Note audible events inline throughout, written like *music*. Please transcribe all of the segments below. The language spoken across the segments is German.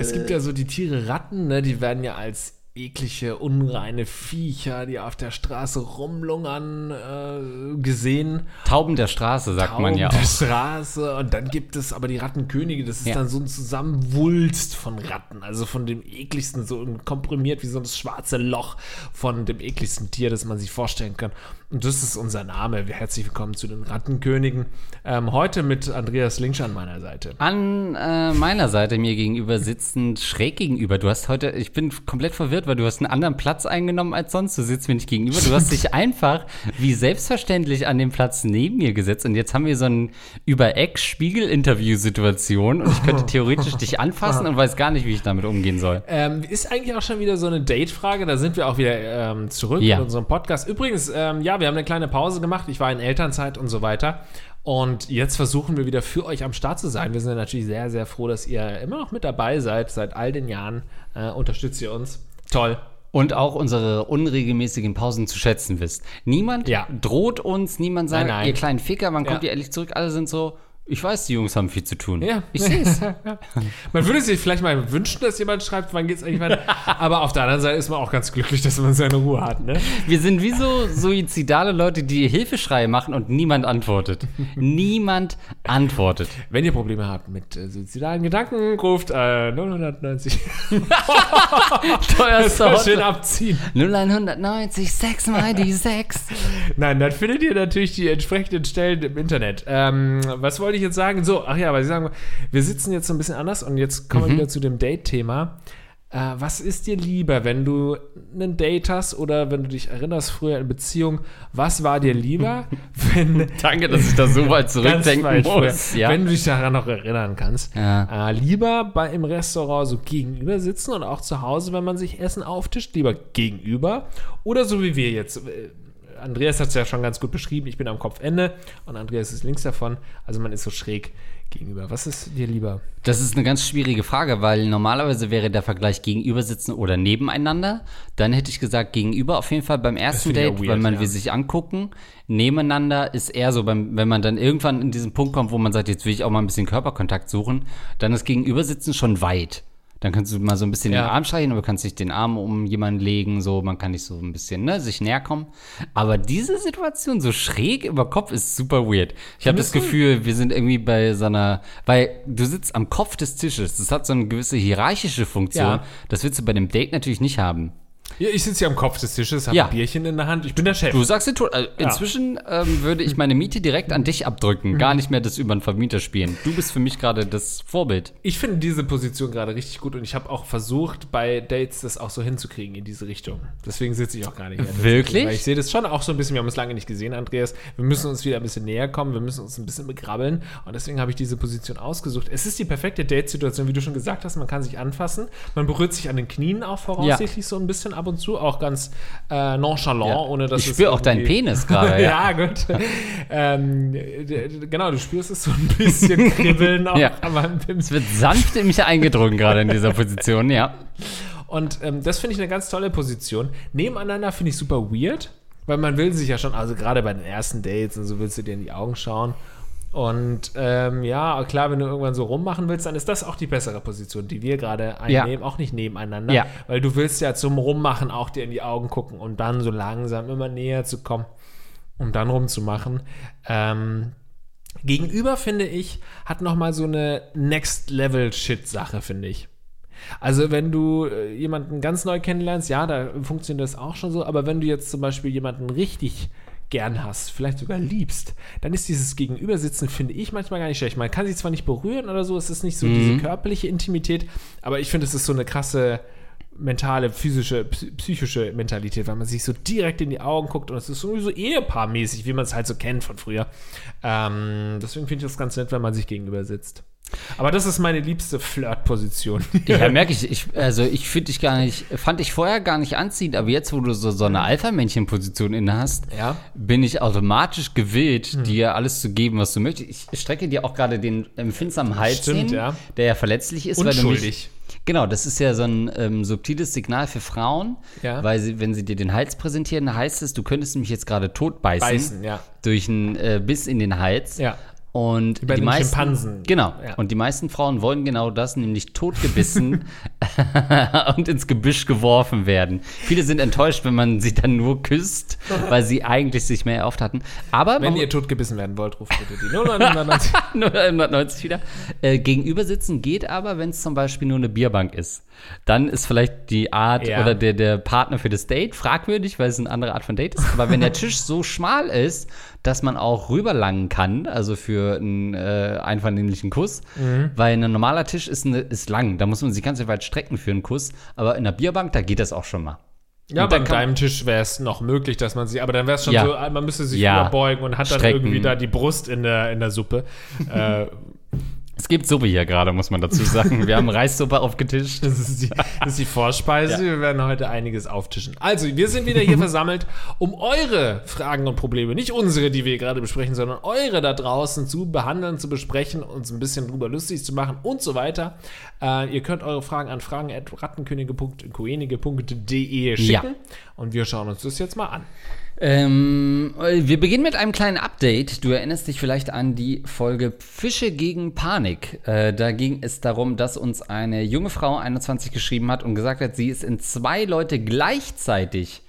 Es gibt ja so die Tiere Ratten, ne? die werden ja als eklige, unreine Viecher, die auf der Straße rumlungern, äh, gesehen. Tauben der Straße, sagt Tauben man ja der auch. Straße. Und dann gibt es aber die Rattenkönige, das ist Ja. dann so ein Zusammenwulst von Ratten. Also von dem ekligsten, so komprimiert wie so das schwarze Loch von dem ekligsten Tier, das man sich vorstellen kann. Und das ist unser Name. Herzlich willkommen zu den Rattenkönigen. Ähm, heute mit Andreas Linksch an meiner Seite. An äh, meiner Seite mir gegenüber sitzend, schräg gegenüber. Du hast heute, ich bin komplett verwirrt, weil du hast einen anderen Platz eingenommen als sonst. Du sitzt mir nicht gegenüber. Du hast dich *laughs* einfach wie selbstverständlich an den Platz neben mir gesetzt. Und jetzt haben wir so eine Über-Eck-Spiegel-Interview-Situation. Und ich könnte *laughs* theoretisch dich anfassen und weiß gar nicht, wie ich damit umgehen soll. Ähm, ist eigentlich auch schon wieder so eine Date-Frage. Da sind wir auch wieder ähm, zurück Ja. in unserem Podcast. Übrigens, ähm, ja, wir haben eine kleine Pause gemacht. Ich war in Elternzeit und so weiter. Und jetzt versuchen wir wieder für euch am Start zu sein. Wir sind natürlich sehr, sehr froh, dass ihr immer noch mit dabei seid. Seit all den Jahren äh, unterstützt ihr uns. Toll. Und auch unsere unregelmäßigen Pausen zu schätzen wisst. Niemand Ja. droht uns, niemand sagt, Nein, nein. ihr kleinen Ficker, wann kommt Ja. ihr ehrlich zurück? Alle sind so, ich weiß, die Jungs haben viel zu tun. Ja. Ich sehe es. *laughs* Man würde sich vielleicht mal wünschen, dass jemand schreibt, wann geht's eigentlich weiter. Aber auf der anderen Seite ist man auch ganz glücklich, dass man seine Ruhe hat. Ne? Wir sind wie so suizidale Leute, die Hilfeschreie machen und niemand antwortet. niemand antwortet. Wenn ihr Probleme habt mit äh, suizidalen Gedanken, ruft äh, 090. *laughs* Teuerste Das schön abziehen. 0190, 6 mal die 6. Nein, dann findet ihr natürlich die entsprechenden Stellen im Internet. Ähm, was wollte ich jetzt sagen? So, ach ja, weil Sie sagen, wir sitzen jetzt so ein bisschen anders und jetzt kommen wir wieder zu dem Date-Thema. Äh, was ist dir lieber, wenn du einen Date hast oder wenn du dich erinnerst früher in Beziehung? Was war dir lieber, *laughs* wenn Danke, dass ich da so weit *laughs* zurückdenken muss. Ja. wenn du dich daran noch erinnern kannst? Ja. Äh, lieber bei im Restaurant so gegenüber sitzen und auch zu Hause, wenn man sich Essen auftischt, lieber gegenüber oder so wie wir jetzt. Äh, Andreas hat es ja schon ganz gut beschrieben. Ich bin am Kopfende und Andreas ist links davon. Also man ist so schräg gegenüber. Was ist dir lieber? Das ist eine ganz schwierige Frage, weil normalerweise wäre der Vergleich gegenüber sitzen oder nebeneinander. Dann hätte ich gesagt gegenüber auf jeden Fall beim ersten Date, auch weil weird, man ja. will sich angucken. Nebeneinander ist eher so, beim, wenn man dann irgendwann in diesen Punkt kommt, wo man sagt, jetzt will ich auch mal ein bisschen Körperkontakt suchen, dann ist gegenüber sitzen schon weit. Dann kannst du mal so ein bisschen Ja. den Arm streichen, aber du kannst nicht den Arm um jemanden legen, so, man kann nicht so ein bisschen, ne, sich näher kommen. Aber diese Situation so schräg über Kopf ist super weird. Ich habe das? Gefühl, wir sind irgendwie bei so einer, weil du sitzt am Kopf des Tisches. Das hat so eine gewisse hierarchische Funktion. Ja. Das willst du bei dem Date natürlich nicht haben. Ja, ich sitze hier am Kopf des Tisches, habe Ja. ein Bierchen in der Hand. Ich bin der Chef. Du sagst dir tot. Also inzwischen ähm, würde ich meine Miete direkt an dich abdrücken. Gar nicht mehr das über einen Vermieter spielen. Du bist für mich gerade das Vorbild. Ich finde diese Position gerade richtig gut und ich habe auch versucht, bei Dates das auch so hinzukriegen in diese Richtung. Deswegen sitze ich auch gar nicht mehr. Wirklich? Weil ich sehe das schon auch so ein bisschen, wir haben uns lange nicht gesehen, Andreas. Wir müssen uns wieder ein bisschen näher kommen, wir müssen uns ein bisschen begrabbeln und deswegen habe ich diese Position ausgesucht. Es ist die perfekte Date-Situation, wie du schon gesagt hast, man kann sich anfassen, man berührt sich an den Knien auch voraussichtlich so ein bisschen ab und zu, auch ganz äh, nonchalant, ohne dass ich spüre auch deinen Penis *laughs* gerade. ja, ja. gut. ähm, genau, du spürst es so ein bisschen *laughs* kribbeln auch Ja. Es wird sanft in mich eingedrungen gerade in dieser Position, ja. Und ähm, das finde ich eine ganz tolle Position. Nebeneinander finde ich super weird, weil man will sich ja schon, also gerade bei den ersten Dates und so willst du dir in die Augen schauen. Und ähm, ja, klar, wenn du irgendwann so rummachen willst, dann ist das auch die bessere Position, die wir gerade einnehmen, auch nicht nebeneinander. Ja. Weil du willst ja zum Rummachen auch dir in die Augen gucken und dann so langsam immer näher zu kommen, um dann rumzumachen. Ähm, Gegenüber, finde ich, hat noch mal so eine Next-Level-Shit-Sache, finde ich. Also wenn du äh, jemanden ganz neu kennenlernst, ja, da funktioniert das auch schon so, aber wenn du jetzt zum Beispiel jemanden richtig gern hast, vielleicht sogar liebst, dann ist dieses Gegenübersitzen, finde ich, manchmal gar nicht schlecht. Man kann sich zwar nicht berühren oder so, es ist nicht so diese körperliche Intimität, aber ich finde, es ist so eine krasse mentale, physische, psy- psychische Mentalität, weil man sich so direkt in die Augen guckt und es ist irgendwie so ehepaarmäßig, wie man es halt so kennt von früher. Ähm, deswegen finde ich das ganz nett, wenn man sich gegenüber sitzt. Aber das ist meine liebste Flirtposition. *laughs* Ja, merke ich. ich. Also ich finde dich gar nicht, fand ich vorher gar nicht anziehend, aber jetzt, wo du so, so eine Alpha-Männchen-Position inne hast, Ja. bin ich automatisch gewillt, dir alles zu geben, was du möchtest. Ich strecke dir auch gerade den empfindsamen Hals Stimmt, hin, ja. der ja verletzlich ist, weil du mich, Unschuldig. Genau, das ist ja so ein ähm, subtiles Signal für Frauen, Ja. weil sie, wenn sie dir den Hals präsentieren, heißt es, du könntest mich jetzt gerade tot beißen, Beißen, ja. durch einen äh, Biss in den Hals. Ja. Und bei die meisten, Schimpansen. Genau. Ja. Und die meisten Frauen wollen genau das, nämlich totgebissen *laughs* und ins Gebüsch geworfen werden. Viele sind enttäuscht, wenn man sie dann nur küsst, weil sie eigentlich sich mehr erhofft hatten. Aber Wenn ihr totgebissen werden wollt, ruft bitte die 099. nur 190 wieder. Äh, gegenüber sitzen geht aber, wenn es zum Beispiel nur eine Bierbank ist. Dann ist vielleicht die Art Ja. oder der, der Partner für das Date fragwürdig, weil es eine andere Art von Date ist. Aber wenn der *laughs* Tisch so schmal ist, dass man auch rüberlangen kann, also für einen äh, einvernehmlichen Kuss, Mhm. weil ein normaler Tisch ist, eine, ist lang, da muss man sich ganz weit strecken für einen Kuss. Aber in einer Bierbank, da geht das auch schon mal. Ja, kann- deinem Tisch wäre es noch möglich, dass man sie, aber dann wäre es schon Ja. so, man müsste sich Ja. überbeugen und hat dann Strecken. irgendwie da die Brust in der, in der Suppe. äh, *laughs* Es gibt Suppe hier gerade, muss man dazu sagen. Wir haben Reissuppe aufgetischt. das, ist die, das ist die Vorspeise. Ja. Wir werden heute einiges auftischen. Also, wir sind wieder hier *laughs* versammelt, um eure Fragen und Probleme, nicht unsere, die wir gerade besprechen, sondern eure da draußen zu behandeln, zu besprechen, uns ein bisschen drüber lustig zu machen und so weiter. Äh, ihr könnt eure Fragen an fragen.rattenkönige.de schicken Ja. und wir schauen uns das jetzt mal an. Ähm, wir beginnen mit einem kleinen Update. Du erinnerst dich vielleicht an die Folge Fische gegen Panik. Äh, da ging es darum, dass uns eine junge Frau 21 geschrieben hat und gesagt hat, sie ist in zwei Leute gleichzeitig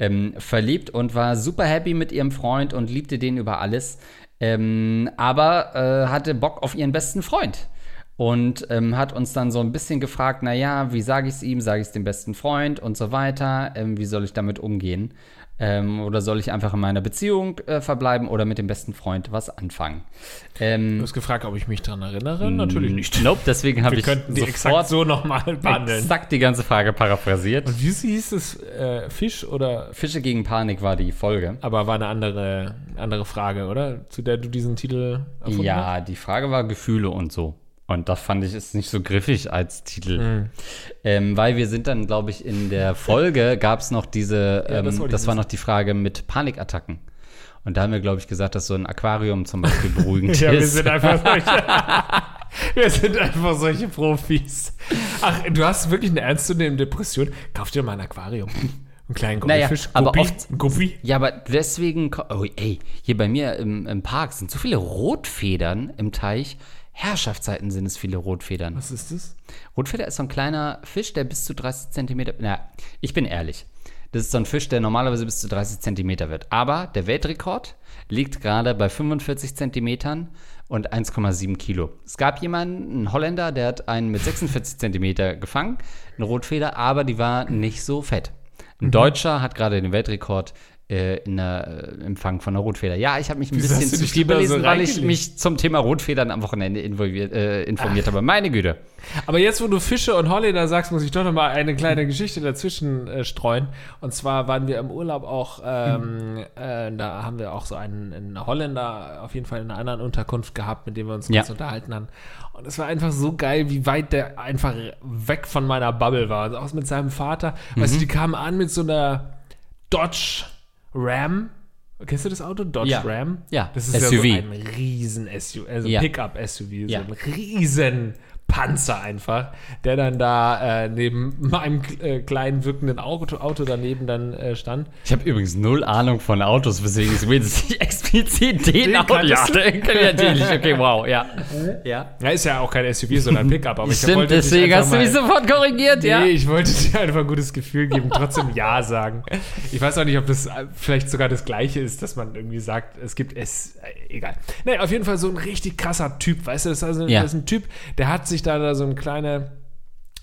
ähm, verliebt und war super happy mit ihrem Freund und liebte den über alles, ähm, aber äh, hatte Bock auf ihren besten Freund. Und ähm, hat uns dann so ein bisschen gefragt, naja, wie sage ich es ihm, sage ich es dem besten Freund und so weiter, ähm, wie soll ich damit umgehen? Ähm, oder soll ich einfach in meiner Beziehung äh, verbleiben oder mit dem besten Freund was anfangen? Ähm, Du hast gefragt, ob ich mich daran erinnere? Natürlich nicht. Nope, deswegen habe Wir ich könnten die exakt so nochmal behandeln. exakt die ganze Frage paraphrasiert. Und wie hieß es? Äh, Fisch oder. Fische gegen Panik war die Folge. Aber war eine andere, andere Frage, oder? Zu der du diesen Titel erfunden hast? Ja, die Frage war Gefühle und so. Und das fand ich ist nicht so griffig als Titel. Mhm. Ähm, weil wir sind dann, glaube ich, in der Folge gab es noch diese, Ja, ähm, das das, wollte ich war noch die Frage mit Panikattacken. Und da haben wir, glaube ich, gesagt, dass so ein Aquarium zum Beispiel *laughs* beruhigend Ja, wir ist. sind einfach solche. *laughs* wir sind einfach solche Profis. Ach, du hast wirklich eine ernstzunehmende Depression. Kauf dir mal ein Aquarium. Einen kleinen Naja, Goldfisch. aber Guppi. oft- Guppi. Ja, aber deswegen, oh, ey, hier bei mir im, im Park sind so viele Rotfedern im Teich. Herrschaftszeiten sind es viele Rotfedern. Was ist das? Rotfeder ist so ein kleiner Fisch, der bis zu 30 Zentimeter. Na, ich bin ehrlich. Das ist so ein Fisch, der normalerweise bis zu 30 Zentimeter wird. Aber der Weltrekord liegt gerade bei 45 Zentimetern und 1,7 Kilo. Es gab jemanden, einen Holländer, der hat einen mit 46 Zentimeter gefangen, eine Rotfeder, aber die war nicht so fett. Mhm. Ein Deutscher hat gerade den Weltrekord äh, in der, äh, im Fang von einer Rotfeder. Ja, ich habe mich ein Wieso bisschen zu viel da so belesen, weil ich mich zum Thema Rotfedern am Wochenende äh, informiert habe. Meine Güte. Aber jetzt, wo du Fische und Holländer sagst, muss ich doch noch mal eine kleine Geschichte dazwischen äh, streuen. Und zwar waren wir im Urlaub auch, ähm, äh, da haben wir auch so einen, einen Holländer auf jeden Fall in einer anderen Unterkunft gehabt, mit dem wir uns Ja. unterhalten haben. Und es war einfach so geil, wie weit der einfach weg von meiner Bubble war. Also auch mit seinem Vater. Weißt du, die kamen an mit so einer Dodge Ram. Kennst du das Auto? Dodge Ja. Ram? Ja. Das ist SUV. ja so ein riesen SUV, also Ja. Pickup-SUV, Ja. so ein riesen Panzer einfach, der dann da äh, neben *laughs* meinem äh, kleinen wirkenden Auto, Auto daneben dann äh, stand. Ich habe übrigens null Ahnung von Autos, weswegen ist mir jetzt nicht *laughs* explizit den, Den Auto. Ja, den kann ich natürlich. Okay, wow, ja. ja. Ja, ist ja auch kein SUV, sondern ein Pickup, aber ich Stimmt, wollte deswegen hast du mich sofort korrigiert, Nee, ja. ich wollte dir einfach ein gutes Gefühl geben, trotzdem Ja sagen. Ich weiß auch nicht, ob das äh, vielleicht sogar das Gleiche ist, dass man irgendwie sagt, es gibt es, äh, egal. Nee, auf jeden Fall so ein richtig krasser Typ, weißt du, das ist, also, Ja. das ist ein Typ, der hat sich da, da so eine kleine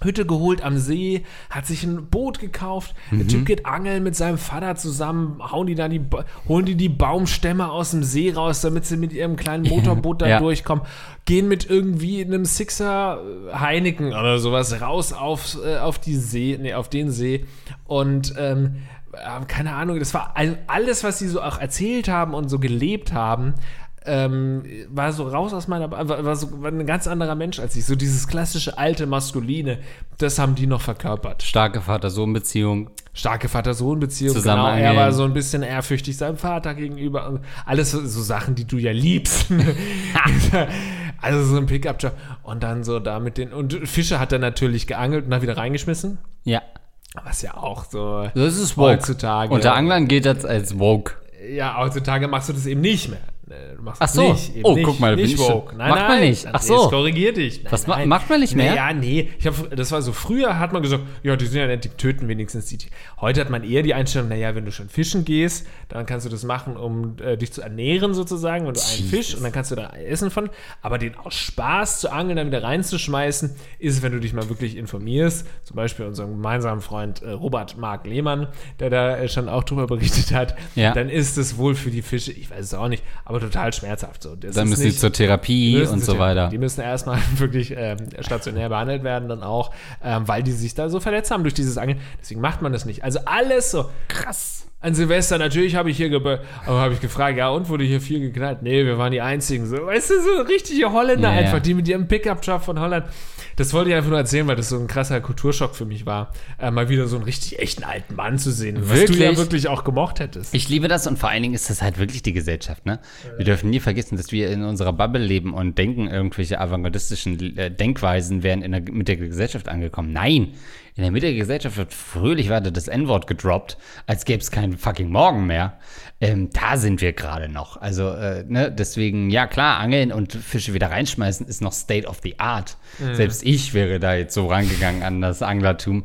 Hütte geholt am See, hat sich ein Boot gekauft. Der Typ geht angeln mit seinem Vater zusammen, hauen die dann die, holen die die Baumstämme aus dem See raus, damit sie mit ihrem kleinen Motorboot da *laughs* Ja. durchkommen. Gehen mit irgendwie einem Sixer äh, Heineken oder sowas raus auf, äh, auf die See, nee, auf den See und ähm, äh, keine Ahnung, das war all- alles, was sie so auch erzählt haben und so gelebt haben, ähm, war so raus aus meiner, war, war so war ein ganz anderer Mensch als ich. So dieses klassische alte Maskuline, das haben die noch verkörpert. Starke Vater-Sohn-Beziehung. Starke Vater-Sohn-Beziehung, Zusammen genau. Er war so ein bisschen ehrfürchtig seinem Vater gegenüber. Alles so, so Sachen, die du ja liebst. *laughs* Also so ein Pickup-Job. Und dann so da mit den. Und Fische hat er natürlich geangelt und dann wieder reingeschmissen. Ja. Was ja auch so. Das ist woke. Heutzutage. Unter Anglern geht das als woke. Ja, heutzutage machst du das eben nicht mehr. Äh, Du machst Ach das so. nicht. Oh, nicht, guck mal, nicht woke. Nein, Macht man nein. nicht. Ach Nee, so. Korrigier dich. Nein, Was ma- nein. macht man nicht mehr? Ja, nee. Ich hab, das war so, früher hat man gesagt, ja, die sind ja nett, die töten wenigstens die. Tiere. Heute hat man eher die Einstellung, naja, wenn du schon fischen gehst, dann kannst du das machen, um äh, dich zu ernähren sozusagen, wenn du einen Fisch und dann kannst du da essen von. Aber den aus Spaß zu angeln, dann wieder reinzuschmeißen, ist, wenn du dich mal wirklich informierst. Zum Beispiel unseren gemeinsamen Freund äh, Robert Mark Lehmann, der da äh, schon auch drüber berichtet hat. Ja. Dann ist es wohl für die Fische, ich weiß es auch nicht, aber total schmerzhaft so. Das Dann müssen sie nicht- zur Therapie müssen und so weiter. Die müssen erstmal *laughs* wirklich ähm, stationär behandelt werden, dann auch, ähm, weil die sich da so verletzt haben durch dieses Angeln. Deswegen macht man das nicht. Also alles so krass. An Silvester, natürlich habe ich hier aber habe ich gefragt, ja, und wurde hier viel geknallt? Nee, wir waren die einzigen. So, weißt du, so richtige Holländer ja. einfach, die mit ihrem Pickup-Truck von Holland. Das wollte ich einfach nur erzählen, weil das so ein krasser Kulturschock für mich war, äh, mal wieder so einen richtig echten alten Mann zu sehen, was du ja Wirklich? wirklich auch gemocht hättest. Ich liebe das und vor allen Dingen ist das halt wirklich die Gesellschaft, ne? Wir dürfen nie vergessen, dass wir in unserer Bubble leben und denken, irgendwelche avantgardistischen äh, Denkweisen wären in der, mit der Gesellschaft angekommen. Nein! In der Mitte der Gesellschaft wird fröhlich weiter das N-Wort gedroppt, als gäbe es keinen fucking Morgen mehr. Ähm, da sind wir gerade noch. Also, äh, ne, deswegen, ja klar, Angeln und Fische wieder reinschmeißen ist noch State of the Art. Selbst ich wäre da jetzt so rangegangen an das Anglertum.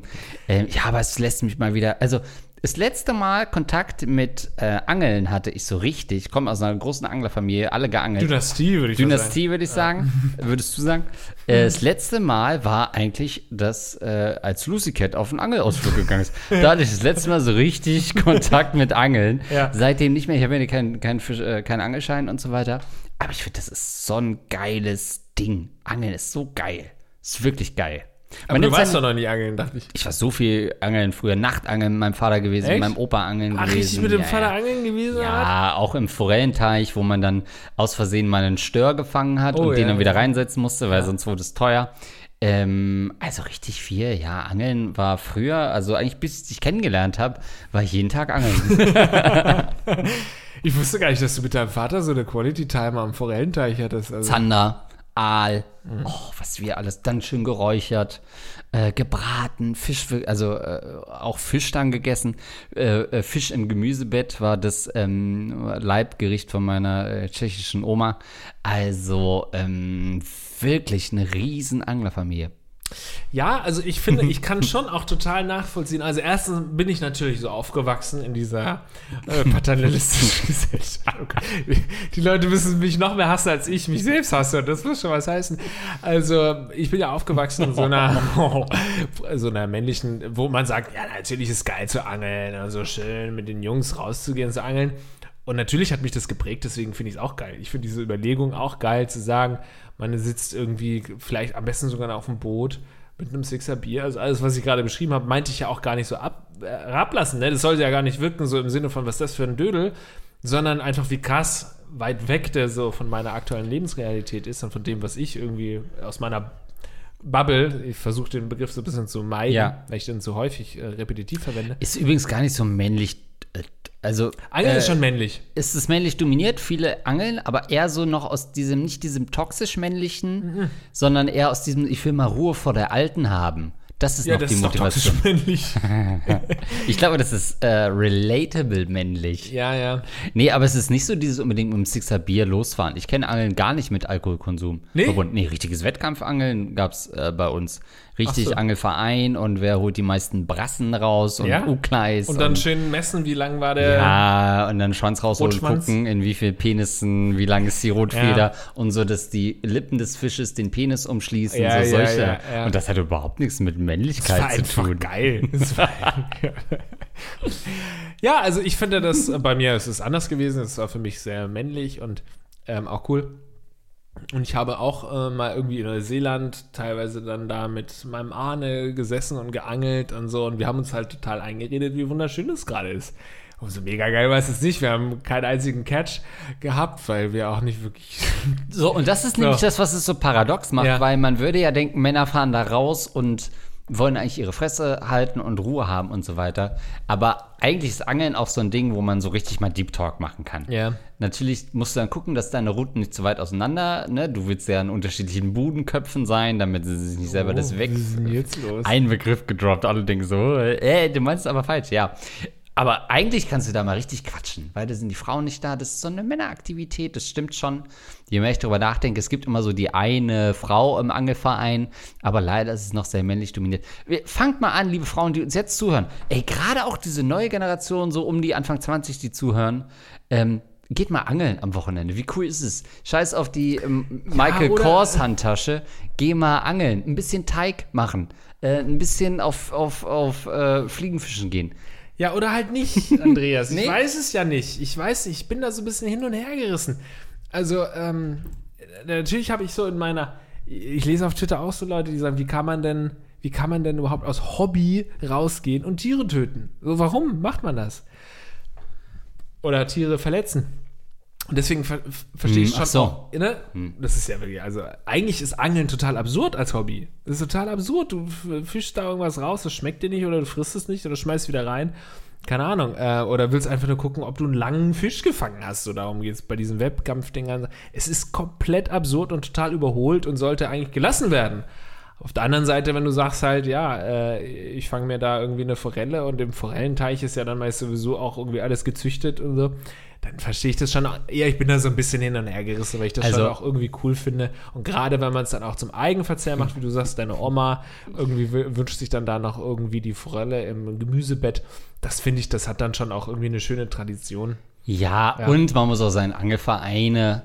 Ähm, ja, aber es lässt mich mal wieder, also das letzte Mal Kontakt mit äh, Angeln hatte ich so richtig. Ich komme aus einer großen Anglerfamilie, alle geangelt. Dynastie, würde ich mal sagen. Dynastie, würde ich sagen. *laughs* Würdest du sagen? Äh, das letzte Mal war eigentlich das, äh, als Lucy Cat auf einen Angelausflug gegangen ist. *laughs* Da hatte ich das letzte Mal so richtig *laughs* Kontakt mit Angeln. Ja. Seitdem nicht mehr. Ich habe ja keinen kein äh, keinen Angelschein und so weiter. Aber ich finde, das ist so ein geiles Ding. Angeln ist so geil. Ist wirklich geil. Aber du warst doch noch nie angeln, dachte ich. ich war so viel angeln früher, Nachtangeln mit meinem Vater gewesen, mit meinem Opa angeln Ach, gewesen. richtig mit dem ja, Vater ja. angeln gewesen? Ja, auch im Forellenteich, wo man dann aus Versehen mal einen Stör gefangen hat Oh, und den ja, dann wieder reinsetzen musste, weil sonst wurde es teuer. Ähm, also richtig viel, ja. Angeln war früher, also eigentlich bis ich dich kennengelernt habe, war ich jeden Tag angeln. *laughs* Ich wusste gar nicht, dass du mit deinem Vater so eine Quality Time am Forellenteich hattest. Also, Zander, Aal, oh, was wir alles, dann schön geräuchert, äh, gebraten, Fisch, also äh, auch Fisch dann gegessen. Äh, äh, Fisch im Gemüsebett war das ähm, Leibgericht von meiner äh, tschechischen Oma. Also ähm, wirklich eine riesen Anglerfamilie. Ja, also ich finde, ich kann *laughs* schon auch total nachvollziehen. Also erstens bin ich natürlich so aufgewachsen in dieser äh, paternalistischen *laughs* Gesellschaft. Die Leute müssen mich noch mehr hassen, als ich mich selbst hasse. Und das muss schon was heißen. Also ich bin ja aufgewachsen in so einer, *laughs* so einer männlichen, wo man sagt, ja, natürlich ist geil zu angeln. Also schön mit den Jungs rauszugehen zu angeln. Und natürlich hat mich das geprägt, deswegen finde ich es auch geil. Ich finde diese Überlegung auch geil, zu sagen, man sitzt irgendwie vielleicht am besten sogar auf dem Boot mit einem Sixer Bier. Also alles, was ich gerade beschrieben habe, meinte ich ja auch gar nicht so ab, äh, herablassen. Ne? Das sollte ja gar nicht wirken, so im Sinne von, was ist das für ein Dödel, sondern einfach wie krass weit weg der so von meiner aktuellen Lebensrealität ist und von dem, was ich irgendwie aus meiner Bubble, ich versuche den Begriff so ein bisschen zu meiden, Ja. weil ich den so häufig äh, repetitiv verwende. Ist übrigens gar nicht so männlich. äh, Also Angeln äh, ist schon männlich. ist es männlich dominiert, viele angeln, aber eher so noch aus diesem, nicht diesem toxisch männlichen, Mhm. sondern eher aus diesem, ich will mal Ruhe vor der Alten haben. Das ist Ja, noch das die ist doch Motivation. toxisch *laughs* männlich. *laughs* Ich glaube, das ist äh, relatable männlich. ja, ja. Nee, aber es ist nicht so dieses unbedingt mit dem Sixer Bier losfahren. Ich kenne Angeln gar nicht mit Alkoholkonsum Nee? verbunden. Nee, richtiges Wettkampfangeln gab es äh, bei uns. Richtig so. Angelverein und wer holt die meisten Brassen raus und Ja? Ukleis. Und dann schön messen, wie lang war der. Ja, und dann Schwanz rausholen und gucken, in wie viel Penissen, wie lang ist die Rotfeder Ja. und so, dass die Lippen des Fisches den Penis umschließen, Ja, so solche. Und das hat überhaupt nichts mit Männlichkeit zu tun. geil. *laughs* Ja, also ich finde das äh, bei mir ist es anders gewesen. Es war für mich sehr männlich und ähm, auch cool. Und ich habe auch äh, mal irgendwie in Neuseeland teilweise dann da mit meinem Ahne gesessen und geangelt und so. Und wir haben uns halt total eingeredet, wie wunderschön das gerade ist. Und so mega geil war es jetzt nicht. Wir haben keinen einzigen Catch gehabt, weil wir auch nicht wirklich. So, und das ist *laughs* nämlich So. das, was es so paradox macht, Ja. weil man würde ja denken, Männer fahren da raus und wollen eigentlich ihre Fresse halten und Ruhe haben und so weiter. Aber eigentlich ist Angeln auch so ein Ding, wo man so richtig mal Deep Talk machen kann. Ja. Natürlich musst du dann gucken, dass deine Routen nicht zu weit auseinander, ne? Du willst ja in unterschiedlichen Budenköpfen sein, damit sie sich nicht selber das weg. Oh, Was ist denn jetzt los? Ein Begriff gedroppt, alle denken so, äh, du meinst es aber falsch, ja. Aber eigentlich kannst du da mal richtig quatschen, weil da sind die Frauen nicht da. Das ist so eine Männeraktivität, das stimmt schon. Je mehr ich darüber nachdenke, es gibt immer so die eine Frau im Angelverein, aber leider ist es noch sehr männlich dominiert. Fangt mal an, liebe Frauen, die uns jetzt zuhören. Ey, gerade auch diese neue Generation, so um die Anfang 20, die zuhören, ähm, geht mal angeln am Wochenende. Wie cool ist es? Scheiß auf die ähm, Michael oder- Kors Handtasche. Geh mal angeln, ein bisschen Teig machen, äh, ein bisschen auf, auf, auf äh, Fliegenfischen gehen. Ja, oder halt nicht, *laughs* Andreas. Nee. Ich weiß es ja nicht. Ich weiß, ich bin da so ein bisschen hin und her gerissen. Also, ähm, natürlich habe ich so in meiner, ich lese auf Twitter auch so Leute, die sagen, wie kann man denn, wie kann man denn überhaupt aus Hobby rausgehen und Tiere töten? So, warum macht man das? Oder Tiere verletzen? Und deswegen ver verstehe ich Hm, schon so. auch, ne? Das ist ja wirklich, also eigentlich ist Angeln total absurd als Hobby. Das ist total absurd. Du fischst da irgendwas raus, das schmeckt dir nicht oder du frisst es nicht oder schmeißt wieder rein. Keine Ahnung. Äh, oder willst einfach nur gucken, ob du einen langen Fisch gefangen hast. So darum geht es bei diesen Webkampfdingern. Es ist komplett absurd und total überholt und sollte eigentlich gelassen werden. Auf der anderen Seite, wenn du sagst halt, ja, äh, ich fange mir da irgendwie eine Forelle und im Forellenteich ist ja dann meist sowieso auch irgendwie alles gezüchtet und so, dann verstehe ich das schon. auch- Ja, ich bin da so ein bisschen hin und her gerissen, weil ich das Also- schon auch irgendwie cool finde. Und gerade wenn man es dann auch zum Eigenverzehr macht, wie du sagst, deine Oma irgendwie wünscht sich dann da noch irgendwie die Forelle im Gemüsebett. Das finde ich, das hat dann schon auch irgendwie eine schöne Tradition. Ja, Ja. und man muss auch sagen, Angelvereine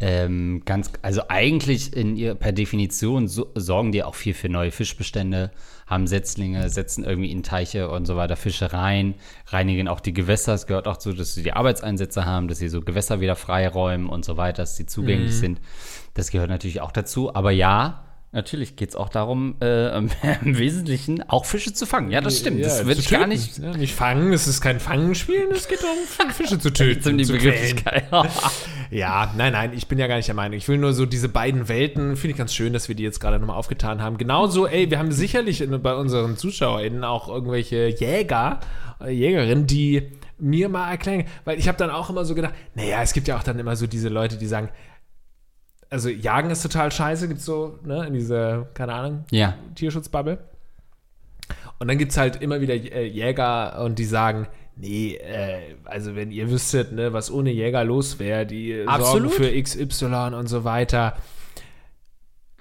ähm, ganz, also eigentlich in ihr per Definition so, sorgen die auch viel für neue Fischbestände, haben Setzlinge, setzen irgendwie in Teiche und so weiter Fische rein, reinigen auch die Gewässer. Es gehört auch so, dass sie die Arbeitseinsätze haben, dass sie so Gewässer wieder freiräumen und so weiter, dass sie zugänglich Mhm. sind. Das gehört natürlich auch dazu. Aber ja, natürlich geht es auch darum, äh, *laughs* im, Wesentlichen auch Fische zu fangen. Ja, das stimmt. das Ja, würde zu ich gar nicht. Ja, nicht fangen, es ist kein Fangenspiel, es geht darum, *laughs* Fische zu töten. Um die zu. Begrifflichkeit. *laughs* Ja, nein, nein, ich bin ja gar nicht der Meinung. Ich will nur so diese beiden Welten, finde ich ganz schön, dass wir die jetzt gerade nochmal aufgetan haben. Genauso, ey, wir haben sicherlich bei unseren ZuschauerInnen auch irgendwelche Jäger, äh, Jägerinnen, die mir mal erklären, weil ich habe dann auch immer so gedacht, naja, es gibt ja auch dann immer so diese Leute, die sagen, also Jagen ist total scheiße, gibt's so, ne, in dieser, keine Ahnung, ja. Tierschutzbubble. Und dann gibt es halt immer wieder äh, Jäger und die sagen, nee, äh, also wenn ihr wüsstet, ne, was ohne Jäger los wäre, die Absolut. sorgen für XY und so weiter.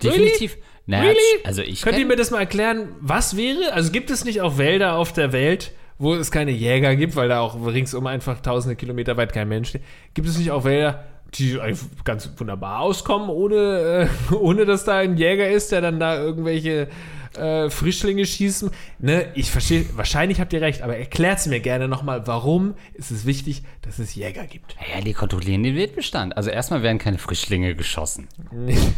Definitiv. Naja, Really? Also ich Könnt ihr mir das mal erklären, was wäre? Also gibt es nicht auch Wälder auf der Welt, wo es keine Jäger gibt, weil da auch ringsum einfach tausende Kilometer weit kein Mensch steht? Gibt es nicht auch Wälder, die ganz wunderbar auskommen, ohne, äh, *laughs* ohne dass da ein Jäger ist, der dann da irgendwelche äh, Frischlinge schießen? Ne, ich verstehe, wahrscheinlich habt ihr recht, aber erklärt es mir gerne nochmal, warum ist es wichtig, dass es Jäger gibt? Ja, die kontrollieren den Wildbestand. Also erstmal werden keine Frischlinge geschossen.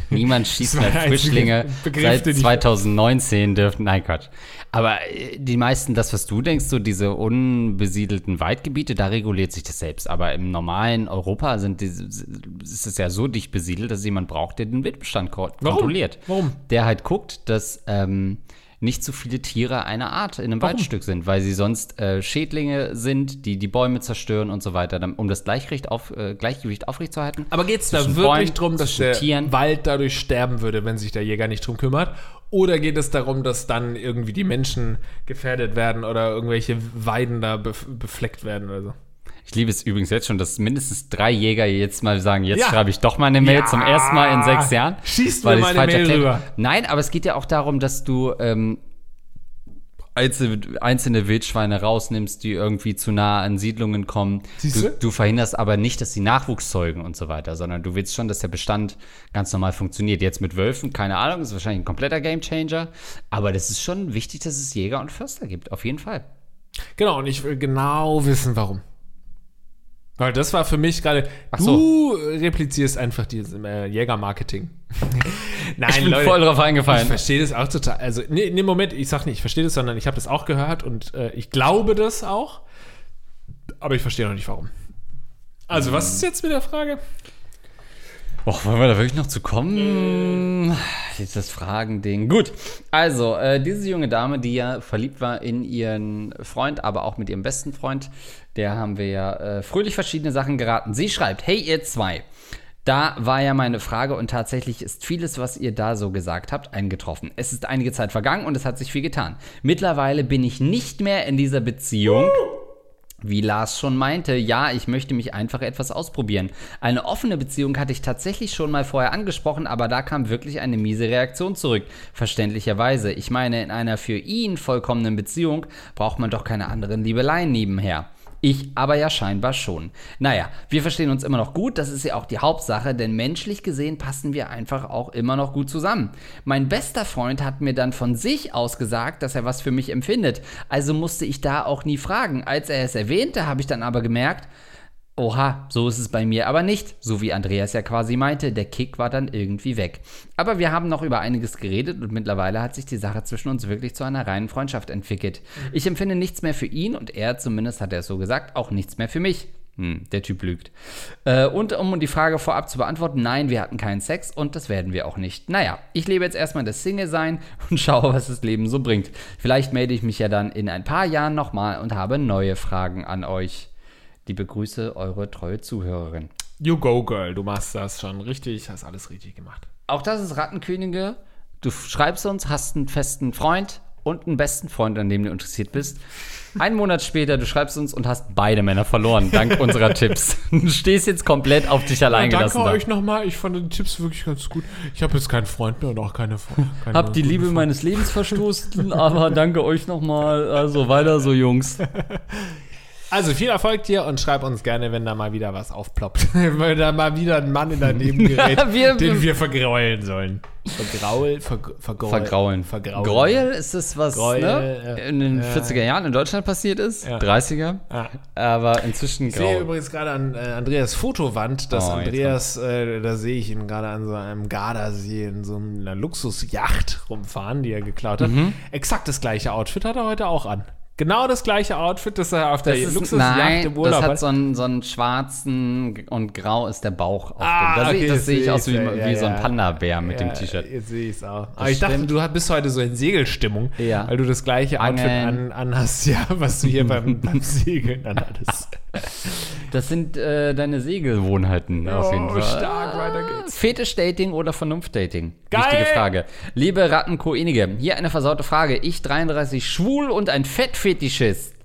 Niemand schießt mehr Frischlinge. Begriff, Seit den ich- 2019 dürften, nein Quatsch. Aber äh, die meisten, das was du denkst, so diese unbesiedelten Waldgebiete, da reguliert sich das selbst. Aber im normalen Europa sind die, ist es ja so dicht besiedelt, dass jemand braucht, der den Wildbestand ko kontrolliert. Warum? Der halt guckt, dass ähm, nicht zu viele Tiere einer Art in einem Waldstück sind, weil sie sonst äh, Schädlinge sind, die die Bäume zerstören und so weiter, um das Gleichgewicht, auf, äh, Gleichgewicht aufrechtzuerhalten. Aber geht es da wirklich Bäumen, darum, dass der Tieren. Wald dadurch sterben würde, wenn sich der Jäger nicht drum kümmert? Oder geht es darum, dass dann irgendwie die Menschen gefährdet werden oder irgendwelche Weiden da bef befleckt werden oder so? Ich liebe es übrigens jetzt schon, dass mindestens drei Jäger jetzt mal sagen, jetzt Ja. schreibe ich doch mal eine Mail Ja. zum ersten Mal in sechs Jahren. Schießt weil mir ich's mal eine falsch Mail erklärt- rüber. Nein, aber es geht ja auch darum, dass du ähm, einzelne, Wildschweine rausnimmst, die irgendwie zu nah an Siedlungen kommen. Du? du verhinderst aber nicht, dass sie Nachwuchs zeugen und so weiter, sondern du willst schon, dass der Bestand ganz normal funktioniert. Jetzt mit Wölfen, keine Ahnung, ist wahrscheinlich ein kompletter Gamechanger. Aber das ist schon wichtig, dass es Jäger und Förster gibt, auf jeden Fall. Genau, und ich will genau wissen, warum. Weil das war für mich gerade, Ach du replizierst einfach dieses äh, Jägermarketing. *laughs* Nein, Ich bin voll drauf Ich eingefallen. verstehe das auch total. Also, nee, nee, Moment, ich sag nicht, ich verstehe das, sondern ich habe das auch gehört und äh, ich glaube das auch. Aber ich verstehe noch nicht warum. Also, was ist jetzt mit der Frage? Och, wollen wir da wirklich noch zu kommen? Dieses Fragending. Gut, also, äh, diese junge Dame, die ja verliebt war in ihren Freund, aber auch mit ihrem besten Freund, der haben wir ja äh, fröhlich verschiedene Sachen geraten. Sie schreibt, hey ihr zwei, da war ja meine Frage und tatsächlich ist vieles, was ihr da so gesagt habt, eingetroffen. Es ist einige Zeit vergangen und es hat sich viel getan. Mittlerweile bin ich nicht mehr in dieser Beziehung. Wie Lars schon meinte, ja, ich möchte mich einfach etwas ausprobieren. Eine offene Beziehung hatte ich tatsächlich schon mal vorher angesprochen, aber da kam wirklich eine miese Reaktion zurück. Verständlicherweise. Ich meine, in einer für ihn vollkommenen Beziehung braucht man doch keine anderen Liebeleien nebenher. Ich aber ja scheinbar schon. Naja, wir verstehen uns immer noch gut, das ist ja auch die Hauptsache, denn menschlich gesehen passen wir einfach auch immer noch gut zusammen. Mein bester Freund hat mir dann von sich aus gesagt, dass er was für mich empfindet, also musste ich da auch nie fragen. Als er es erwähnte, habe ich dann aber gemerkt, Oha, so ist es bei mir aber nicht, so wie Andreas ja quasi meinte, der Kick war dann irgendwie weg. Aber wir haben noch über einiges geredet und mittlerweile hat sich die Sache zwischen uns wirklich zu einer reinen Freundschaft entwickelt. Mhm. Ich empfinde nichts mehr für ihn und er, zumindest hat er es so gesagt, auch nichts mehr für mich. Hm, der Typ lügt. Äh, und um die Frage vorab zu beantworten, nein, wir hatten keinen Sex und das werden wir auch nicht. Naja, ich lebe jetzt erstmal das Single-Sein *laughs* und schaue, was das Leben so bringt. Vielleicht melde ich mich ja dann in ein paar Jahren nochmal und habe neue Fragen an euch. Liebe Grüße, eure treue Zuhörerin. You go, Girl. Du machst das schon richtig, hast alles richtig gemacht. Auch das ist Rattenkönige. Du schreibst uns, hast einen festen Freund und einen besten Freund, an dem du interessiert bist. Einen Monat später, du schreibst uns und hast beide Männer verloren, dank *laughs* unserer Tipps. Du stehst jetzt komplett auf dich allein ja, danke gelassen. Danke euch nochmal. Ich fand die Tipps wirklich ganz gut. Ich habe jetzt keinen Freund mehr und auch keine Freundin. *laughs* Hab die Liebe Freund. meines Lebens verstoßen, aber danke euch nochmal. Also weiter so, Jungs. *laughs* Also viel Erfolg dir und schreib uns gerne, wenn da mal wieder was aufploppt. *laughs* wenn da mal wieder ein Mann in daneben gerät, *laughs* wir, den wir vergraulen sollen. Vergraul, ver, vergraul, vergraulen. vergraulen. Gräuel ist das, was Gräuel, ne, in den ja. 40er Jahren in Deutschland passiert ist. Ja. 30er. Ja. Aber inzwischen grau. Ich sehe übrigens gerade an äh, Andreas Fotowand, dass oh, Andreas, äh, da sehe ich ihn gerade an so einem Gardasee in so einer Luxusjacht rumfahren, die er geklaut hat. Mhm. Exakt das gleiche Outfit hat er heute auch an. Genau das gleiche Outfit, das er auf der Luxusjacht im Urlaub hat. Das hat so einen, so einen schwarzen und grau ist der Bauch. Ah, da okay, das sehe ich aus wie, ja, wie ja, so ein Panda-Bär mit ja, dem T-Shirt. Jetzt sehe ich es auch. Aber ich stimmt. dachte, du bist heute so in Segelstimmung, weil du das gleiche Outfit an, anhast, *laughs* ja, was du hier beim, *laughs* beim Segeln anhattest. Das sind äh, deine Segelwohnheiten oh, auf jeden Fall. stark, weiter geht's. Fetisch-Dating oder Vernunft-Dating? Wichtige Frage. Liebe Rattenkoenige, hier eine versaute Frage. Ich 33 schwul und ein Fettfetischist.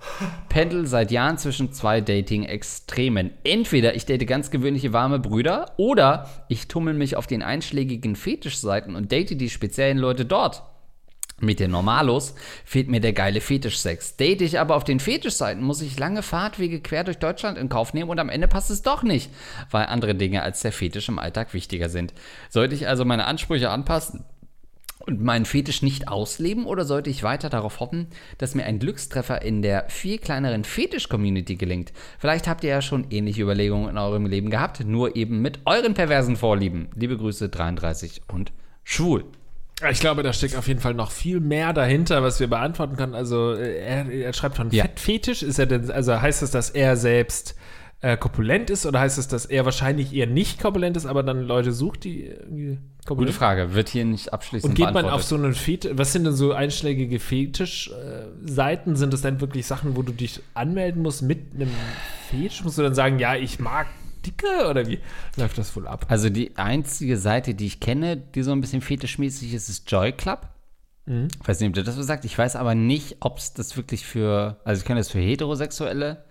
Pendel seit Jahren zwischen zwei Dating-Extremen. Entweder ich date ganz gewöhnliche warme Brüder oder ich tummel mich auf den einschlägigen Fetischseiten und date die speziellen Leute dort. Mit den Normalos fehlt mir der geile Fetischsex. Date ich aber auf den Fetischseiten, muss ich lange Fahrtwege quer durch Deutschland in Kauf nehmen und am Ende passt es doch nicht, weil andere Dinge als der Fetisch im Alltag wichtiger sind. Sollte ich also meine Ansprüche anpassen und meinen Fetisch nicht ausleben oder sollte ich weiter darauf hoffen, dass mir ein Glückstreffer in der viel kleineren Fetisch-Community gelingt? Vielleicht habt ihr ja schon ähnliche Überlegungen in eurem Leben gehabt, nur eben mit euren perversen Vorlieben. Liebe Grüße 33 und schwul. Ich glaube, da steckt auf jeden Fall noch viel mehr dahinter, was wir beantworten können. Also äh, er, er schreibt von ja. Fettfetisch. Ist er denn, also heißt das, dass er selbst äh, kopulent ist oder heißt es, dass er wahrscheinlich eher nicht kopulent ist, aber dann Leute sucht, die irgendwie kopulent Gute Frage, wird hier nicht abschließend Und geht man auf so einen Fetisch, was sind denn so einschlägige Fetisch-Seiten? Sind das dann wirklich Sachen, wo du dich anmelden musst mit einem Fetisch? Musst du dann sagen, ja, ich mag dicke oder wie läuft das wohl ab? Also die einzige Seite, die ich kenne, die so ein bisschen fetischmäßig ist, ist Joy Club. Mhm. Ich weiß nicht, ob du das so sagt. Ich weiß aber nicht, ob es das wirklich für, also ich kenne das für Heterosexuelle.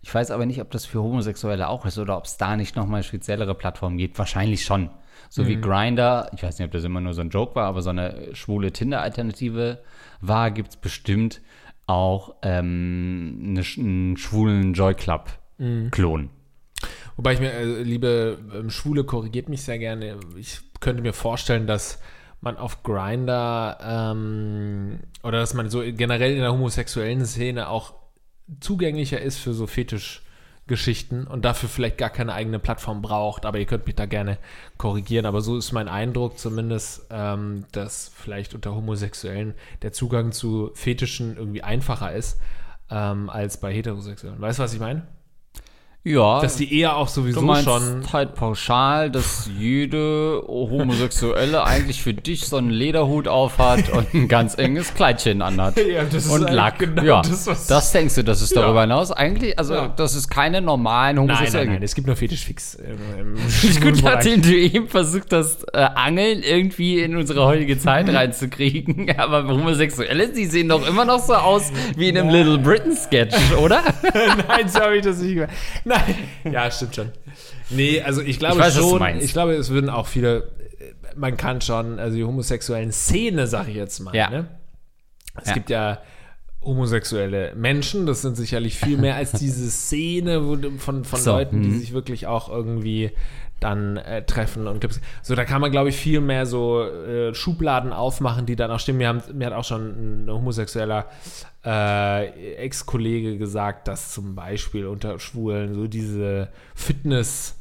Ich weiß aber nicht, ob das für Homosexuelle auch ist oder ob es da nicht nochmal speziellere Plattformen gibt. Wahrscheinlich schon. So mhm. wie Grinder, ich weiß nicht, ob das immer nur so ein Joke war, aber so eine schwule Tinder-Alternative war, gibt es bestimmt auch ähm, eine, einen schwulen Joy Club-Klon. Mhm. Wobei ich mir, äh, liebe ähm, Schwule, korrigiert mich sehr gerne. Ich könnte mir vorstellen, dass man auf Grinder ähm, oder dass man so generell in der homosexuellen Szene auch zugänglicher ist für so Fetischgeschichten und dafür vielleicht gar keine eigene Plattform braucht. Aber ihr könnt mich da gerne korrigieren. Aber so ist mein Eindruck zumindest, ähm, dass vielleicht unter Homosexuellen der Zugang zu Fetischen irgendwie einfacher ist ähm, als bei Heterosexuellen. Weißt du, was ich meine? Ja, Dass die eher auch sowieso du meinst schon. halt pauschal, dass jede Homosexuelle eigentlich für dich so einen Lederhut aufhat und ein ganz enges Kleidchen anhat. *laughs* Ja, das ist und Lack. genau ja, das, das, denkst du, das ist darüber Ja. hinaus eigentlich, also Ja. das ist keine normalen Nein, Homosexuellen. nein, nein, es gibt nur Fetischfix. *laughs* Im Gut, nachdem du eben versucht hast, äh, Angeln irgendwie in unsere heutige Zeit *laughs* reinzukriegen. Aber Homosexuelle, die sehen doch immer noch so aus wie in einem Little Britain Sketch, oder? Nein, so habe ich das nicht gemacht. Nein. *laughs* Ja, stimmt schon. Nee, also ich glaube Ich weiß, was du schon, ich glaube, es würden auch viele, man kann schon, also die homosexuellen Szene, sag ich jetzt mal, Ja. ne? Es Ja. gibt ja homosexuelle Menschen, das sind sicherlich viel mehr als diese Szene wo, von, von So, Leuten, die mhm. sich wirklich auch irgendwie dann äh, treffen und gibt's- so da kann man glaube ich viel mehr so äh, Schubladen aufmachen, die dann auch stimmen. Mir, haben, mir hat auch schon ein homosexueller äh, Ex-Kollege gesagt, dass zum Beispiel unter Schwulen so diese Fitness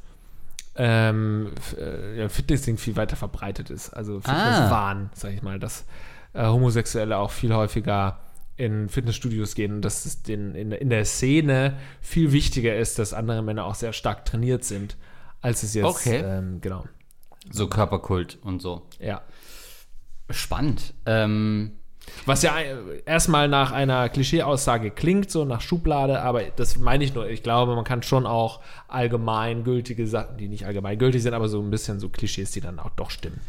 ähm, äh, ja, Fitness-Ding viel weiter verbreitet ist. Also Fitnesswahn, sag ich mal, dass äh, Homosexuelle auch viel häufiger in Fitnessstudios gehen und dass es den, in, in der Szene viel wichtiger ist, dass andere Männer auch sehr stark trainiert sind, als es jetzt, Okay. ähm, genau, So Körperkult und so. ja. Spannend. Ähm, Was ja äh, erstmal nach einer Klischeeaussage klingt, so nach Schublade, aber das meine ich nur. Ich glaube, man kann schon auch allgemeingültige Sachen, die nicht allgemeingültig sind, aber so ein bisschen so Klischees, die dann auch doch stimmen.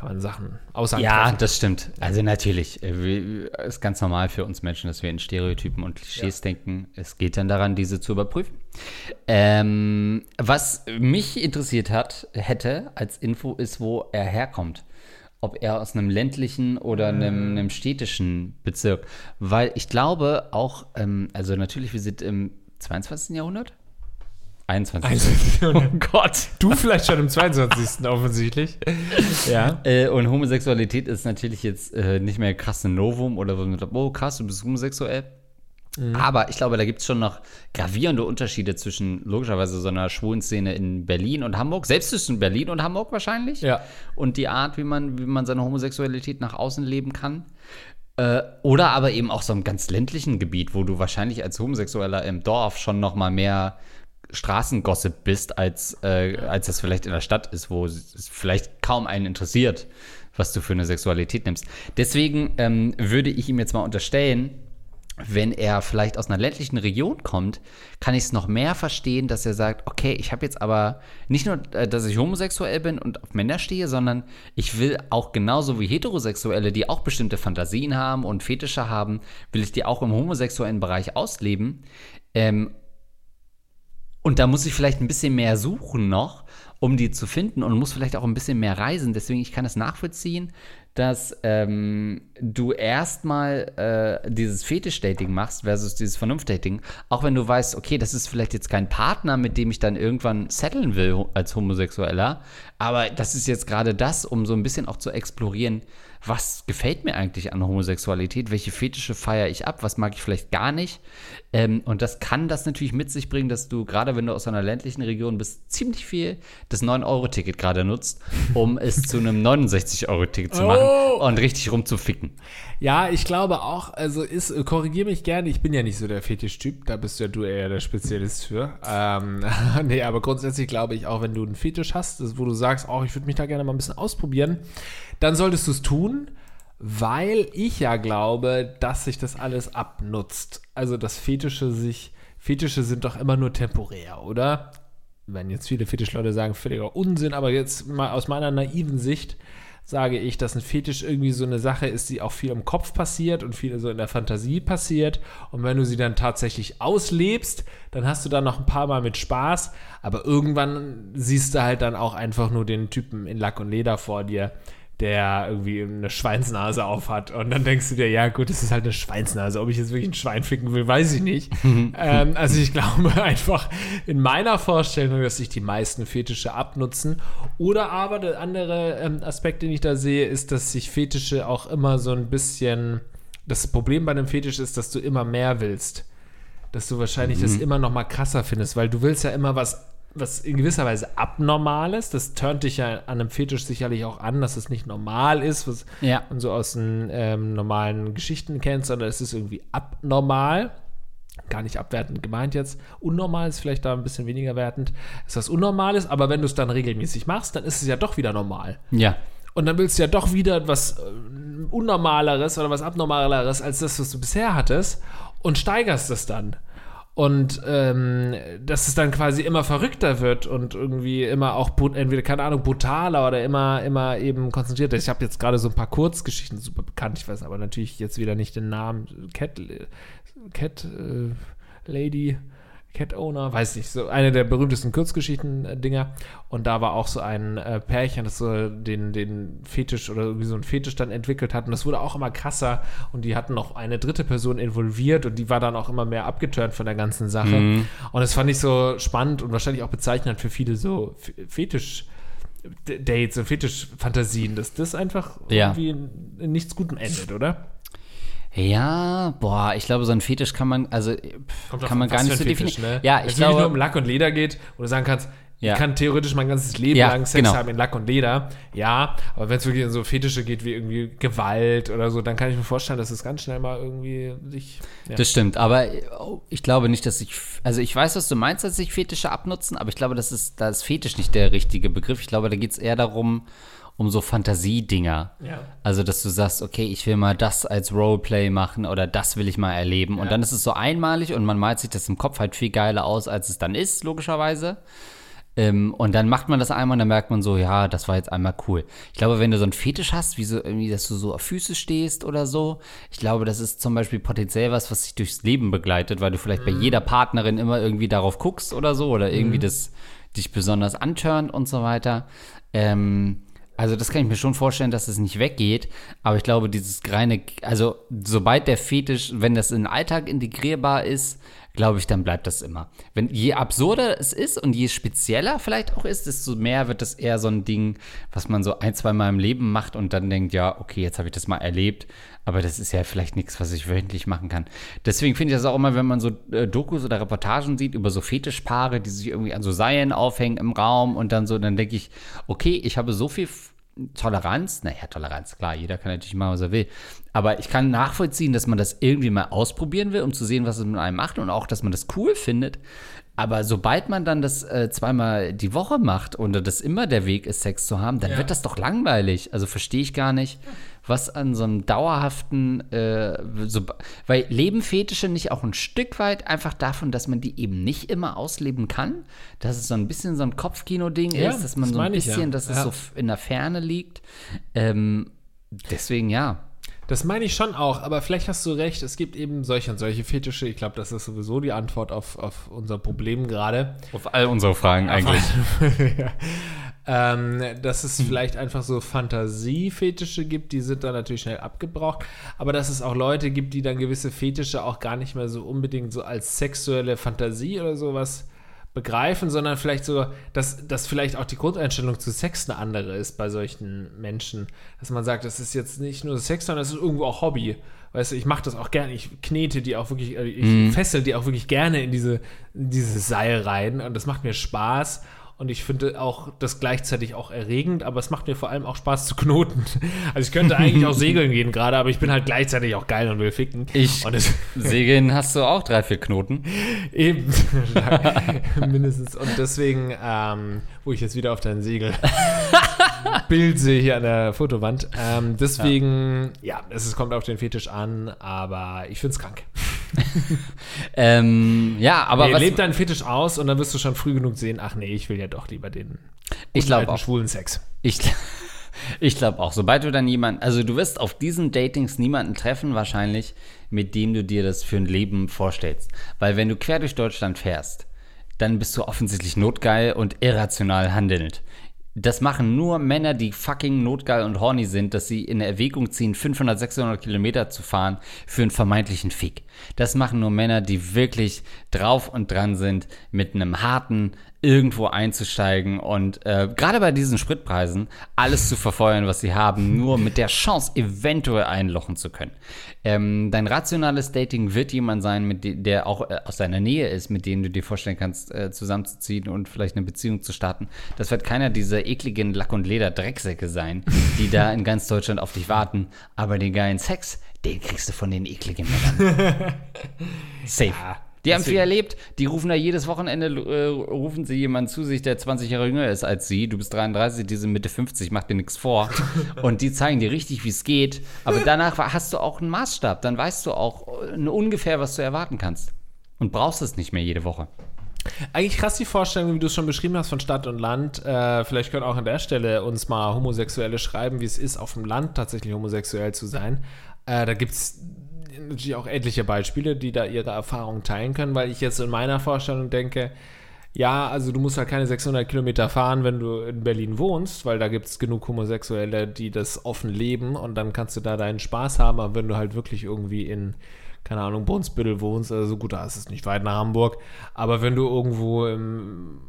Kann man Sachen Aussagen ja, treffen. das stimmt. Also natürlich, äh, ist ganz normal für uns Menschen, dass wir in Stereotypen und Klischees denken. Es geht dann daran, diese zu überprüfen. Ähm, was mich interessiert hat, hätte als Info, ist, wo er herkommt. Ob er aus einem ländlichen oder einem, einem städtischen Bezirk. Weil ich glaube auch, ähm, also natürlich, wir sind im 22. Jahrhundert? 21. Also, Oh Gott. du vielleicht schon im 22. offensichtlich. *laughs* Ja. Äh, und Homosexualität ist natürlich jetzt äh, nicht mehr krass ein Novum oder so, mit, oh krass, du bist homosexuell. Aber ich glaube, da gibt es schon noch gravierende Unterschiede zwischen logischerweise so einer schwulen Szene in Berlin und Hamburg, selbst zwischen Berlin und Hamburg wahrscheinlich. Ja. Und die Art, wie man, wie man seine Homosexualität nach außen leben kann. Äh, oder aber eben auch so einem ganz ländlichen Gebiet, wo du wahrscheinlich als Homosexueller im Dorf schon noch mal mehr Straßengossip bist, als, äh, als das vielleicht in der Stadt ist, wo es vielleicht kaum einen interessiert, was du für eine Sexualität nimmst. Deswegen ähm, würde ich ihm jetzt mal unterstellen, wenn er vielleicht aus einer ländlichen Region kommt, kann ich es noch mehr verstehen, dass er sagt, okay, ich habe jetzt aber nicht nur, äh, dass ich homosexuell bin und auf Männer stehe, sondern ich will auch genauso wie Heterosexuelle, die auch bestimmte Fantasien haben und Fetische haben, will ich die auch im homosexuellen Bereich ausleben. Ähm, und da muss ich vielleicht ein bisschen mehr suchen noch, um die zu finden und muss vielleicht auch ein bisschen mehr reisen. Deswegen, ich kann es nachvollziehen, dass ähm, du erstmal äh, dieses Fetisch-Dating machst versus dieses Vernunft-Dating. Auch wenn du weißt, okay, das ist vielleicht jetzt kein Partner, mit dem ich dann irgendwann setteln will als Homosexueller. Aber das ist jetzt gerade das, um so ein bisschen auch zu explorieren, was gefällt mir eigentlich an Homosexualität, welche Fetische feiere ich ab, was mag ich vielleicht gar nicht. Ähm, und das kann das natürlich mit sich bringen, dass du, gerade wenn du aus einer ländlichen Region bist, ziemlich viel das 9-Euro-Ticket gerade nutzt, um es zu einem 69-Euro-Ticket zu machen Oh. und richtig rumzuficken. Ja, ich glaube auch, also ist, korrigiere mich gerne, ich bin ja nicht so der Fetischtyp, da bist ja du eher der Spezialist für. Ähm, *laughs* nee, aber grundsätzlich glaube ich auch, wenn du einen Fetisch hast, wo du sagst, oh, ich würde mich da gerne mal ein bisschen ausprobieren, dann solltest du es tun, weil ich ja glaube, dass sich das alles abnutzt. Also, dass Fetische sich, Fetische sind doch immer nur temporär, oder? Wenn jetzt viele Fetischleute sagen, völliger Unsinn, aber jetzt mal aus meiner naiven Sicht sage ich, dass ein Fetisch irgendwie so eine Sache ist, die auch viel im Kopf passiert und viel so in der Fantasie passiert. Und wenn du sie dann tatsächlich auslebst, dann hast du da noch ein paar Mal mit Spaß, aber irgendwann siehst du halt dann auch einfach nur den Typen in Lack und Leder vor dir, der irgendwie eine Schweinsnase auf hat. Und dann denkst du dir, ja gut, es ist halt eine Schweinsnase. Ob ich jetzt wirklich ein Schwein ficken will, weiß ich nicht. *laughs* ähm, also ich glaube *laughs* einfach in meiner Vorstellung, dass sich die meisten Fetische abnutzen. Oder aber der andere ähm, Aspekt, den ich da sehe, ist, dass sich Fetische auch immer so ein bisschen. Das Problem bei einem Fetisch ist, dass du immer mehr willst. Dass du wahrscheinlich das immer noch mal krasser findest, weil du willst ja immer was was in gewisser Weise Abnormales, das turnt dich ja an einem Fetisch sicherlich auch an, dass es nicht normal ist, was Ja. man so aus den ähm, normalen Geschichten kennt, sondern es ist irgendwie abnormal. gar nicht abwertend gemeint jetzt. Unnormal ist vielleicht da ein bisschen weniger wertend. Ist was Unnormales, aber wenn du es dann regelmäßig machst, dann ist es ja doch wieder normal. Ja. Und dann willst du ja doch wieder was äh, Unnormaleres oder was Abnormaleres als das, was du bisher hattest und steigerst es dann. Und ähm, dass es dann quasi immer verrückter wird und irgendwie immer auch entweder, keine Ahnung, brutaler oder immer, immer eben konzentrierter. Ich habe jetzt gerade so ein paar Kurzgeschichten super bekannt, ich weiß aber natürlich jetzt wieder nicht den Namen. Cat, Cat äh, Lady Cat Owner, weiß nicht, so eine der berühmtesten Kurzgeschichten-Dinger. Und da war auch so ein äh, Pärchen, das so den, den Fetisch oder irgendwie so ein Fetisch dann entwickelt hat. Und das wurde auch immer krasser. Und die hatten noch eine dritte Person involviert und die war dann auch immer mehr abgeturnt von der ganzen Sache. Mhm. Und das fand ich so spannend und wahrscheinlich auch bezeichnend für viele so Fetisch- Dates und Fetisch-Fantasien, dass das einfach ja. irgendwie in nichts Gutem endet, oder? Ja, boah, ich glaube, so ein Fetisch kann man, also Kommt kann man gar nicht so definieren. Ne? Ja, Wenn ich es nicht glaube, nur um Lack und Leder geht, wo du sagen kannst, Ja. ich kann theoretisch mein ganzes Leben Ja, lang Sex genau. haben in Lack und Leder. Ja, aber wenn es wirklich in so Fetische geht wie irgendwie Gewalt oder so, dann kann ich mir vorstellen, dass es ganz schnell mal irgendwie sich. Ja. Das stimmt, aber oh, ich glaube nicht, dass ich, also ich weiß, was du meinst, dass sich Fetische abnutzen, aber ich glaube, das ist, da ist Fetisch nicht der richtige Begriff. Ich glaube, da geht es eher darum, um so Fantasiedinger. Ja. Also, dass du sagst, okay, ich will mal das als Roleplay machen oder das will ich mal erleben. Und Ja. dann ist es so einmalig und man malt sich das im Kopf halt viel geiler aus, als es dann ist, logischerweise. Ähm, und dann macht man das einmal und dann merkt man so, ja, das war jetzt einmal cool. Ich glaube, wenn du so einen Fetisch hast, wie so irgendwie, dass du so auf Füße stehst oder so, ich glaube, das ist zum Beispiel potenziell was, was dich durchs Leben begleitet, weil du vielleicht bei jeder Partnerin immer irgendwie darauf guckst oder so oder irgendwie das dich besonders antörnt und so weiter. Ähm, also das kann ich mir schon vorstellen, dass es nicht weggeht, aber ich glaube, dieses reine, also sobald der Fetisch, wenn das in den Alltag integrierbar ist, glaube ich, dann bleibt das immer. Wenn je absurder es ist und je spezieller vielleicht auch ist, desto mehr wird das eher so ein Ding, was man so ein, zwei Mal im Leben macht und dann denkt, ja, okay, jetzt habe ich das mal erlebt, aber das ist ja vielleicht nichts, was ich wöchentlich machen kann. Deswegen finde ich das auch immer, wenn man so äh, Dokus oder Reportagen sieht über so Fetischpaare, die sich irgendwie an so Seilen aufhängen im Raum und dann so, dann denke ich, okay, ich habe so viel Toleranz, naja, Toleranz, klar, jeder kann natürlich machen, was er will. Aber ich kann nachvollziehen, dass man das irgendwie mal ausprobieren will, um zu sehen, was es mit einem macht und auch, dass man das cool findet. Aber sobald man dann das äh, zweimal die Woche macht und das immer der Weg ist, Sex zu haben, dann Ja. wird das doch langweilig. Also verstehe ich gar nicht, was an so einem dauerhaften, äh, so, weil leben Fetische nicht auch ein Stück weit einfach davon, dass man die eben nicht immer ausleben kann? Dass es so ein bisschen so ein Kopfkino-Ding Ja, ist, dass man das so ein meine ich ja. bisschen, dass es so in der Ferne liegt. Ähm, deswegen ja. Das meine ich schon auch, aber vielleicht hast du recht, es gibt eben solche und solche Fetische. Ich glaube, das ist sowieso die Antwort auf, auf unser Problem gerade. Auf all unsere Fragen *laughs* ja. ähm, dass es vielleicht einfach so Fantasiefetische gibt, die sind dann natürlich schnell abgebraucht, aber dass es auch Leute gibt, die dann gewisse Fetische auch gar nicht mehr so unbedingt so als sexuelle Fantasie oder sowas begreifen, sondern vielleicht so, dass, dass vielleicht auch die Grundeinstellung zu Sex eine andere ist bei solchen Menschen. Dass man sagt, das ist jetzt nicht nur Sex, sondern es ist irgendwo auch Hobby. Weißt du, ich mache das auch gerne, ich knete die auch wirklich, äh, ich fessel die auch wirklich gerne in diese, in dieses Seil rein und das macht mir Spaß. Und ich finde auch das gleichzeitig auch erregend, aber es macht mir vor allem auch Spaß zu knoten. *laughs* Also ich könnte eigentlich auch *laughs* segeln gehen gerade, aber ich bin halt gleichzeitig auch geil und will ficken. Ich- und *laughs* Segeln hast du auch drei, vier Knoten. Eben. Mindestens. Und deswegen, ähm, wo ich jetzt wieder auf dein Segel Bild sehe hier an der Fotowand. Ähm, deswegen, ja, es ist- kommt auf den Fetisch an, aber ich finde es krank. *laughs* Ähm, ja, aber nee, was, lebt deinen Fetisch aus und dann wirst du schon früh genug sehen, ach nee, ich will ja doch lieber den ich glaube alten auch. schwulen Sex. Ich, *laughs* ich glaube auch, sobald du dann jemanden, also du wirst auf diesen Datings niemanden treffen, wahrscheinlich, mit dem du dir das für ein Leben vorstellst. Weil wenn du quer durch Deutschland fährst, dann bist du offensichtlich notgeil und irrational handelnd. Das machen nur Männer, die fucking notgeil und horny sind, dass sie in Erwägung ziehen, 500, 600 Kilometer zu fahren für einen vermeintlichen Fick. Das machen nur Männer, die wirklich drauf und dran sind, mit einem harten irgendwo einzusteigen und äh, gerade bei diesen Spritpreisen alles zu verfeuern, was sie haben, nur mit der Chance, eventuell einlochen zu können. Ähm, dein rationales Dating wird jemand sein, mit dem, der auch äh, aus deiner Nähe ist, mit dem du dir vorstellen kannst, äh, zusammenzuziehen und vielleicht eine Beziehung zu starten. Das wird keiner dieser ekligen Lack- und Leder-Drecksäcke sein, die da in ganz Deutschland auf dich warten. Aber den geilen Sex, den kriegst du von den ekligen Männern. *laughs* Safe. Ja, Die haben viel erlebt. Die rufen da jedes Wochenende, äh, rufen sie jemanden zu sich, der 20 Jahre jünger ist als sie. Du bist 33, die sind Mitte 50, mach dir nichts vor. *laughs* Und die zeigen dir richtig, wie es geht. Aber danach hast du auch einen Maßstab. Dann weißt du auch äh, ungefähr, was du erwarten kannst. Und brauchst es nicht mehr jede Woche. Eigentlich krass die Vorstellung, wie du es schon beschrieben hast von Stadt und Land. Äh, vielleicht können auch an der Stelle uns mal Homosexuelle schreiben, wie es ist, auf dem Land tatsächlich homosexuell zu sein. Äh, da gibt es natürlich auch etliche Beispiele, die da ihre Erfahrungen teilen können, weil ich jetzt in meiner Vorstellung denke, ja, also du musst halt keine 600 Kilometer fahren, wenn du in Berlin wohnst, weil da gibt es genug Homosexuelle, die das offen leben und dann kannst du da deinen Spaß haben, aber wenn du halt wirklich irgendwie in, keine Ahnung, Brunsbüttel wohnst, also gut, da ist es nicht weit nach Hamburg, aber wenn du irgendwo im,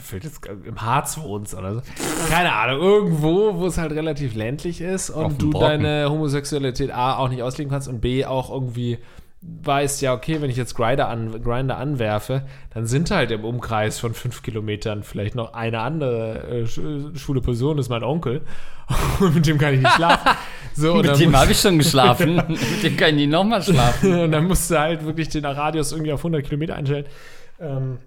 fällt jetzt im Harz wohnst oder so, keine Ahnung, irgendwo, wo es halt relativ ländlich ist und du Brocken. deine Homosexualität A auch nicht ausleben kannst und B auch irgendwie weißt, ja, okay, wenn ich jetzt Grinder, an, Grinder anwerfe, dann sind halt im Umkreis von fünf Kilometern vielleicht noch eine andere äh, sch- schwule Person, das ist mein Onkel. *laughs* Und mit dem kann ich nicht schlafen. So, Mit dem habe ich schon geschlafen. *laughs* *laughs* Mit dem kann ich nicht nochmal schlafen. und dann musst du halt wirklich den Radius irgendwie auf 100 Kilometer einstellen. Ähm,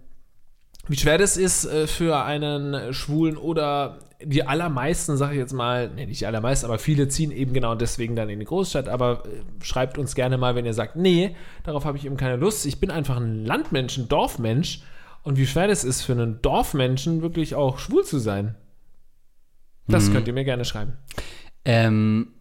wie schwer das ist äh, für einen Schwulen oder die allermeisten, sage ich jetzt mal, nee, nicht die allermeisten, aber viele ziehen eben genau deswegen dann in die Großstadt. Aber äh, schreibt uns gerne mal, wenn ihr sagt, nee, darauf habe ich eben keine Lust. Ich bin einfach ein Landmensch, ein Dorfmensch. Und wie schwer das ist für einen Dorfmenschen, wirklich auch schwul zu sein. Das könnt ihr mir gerne schreiben. Ähm,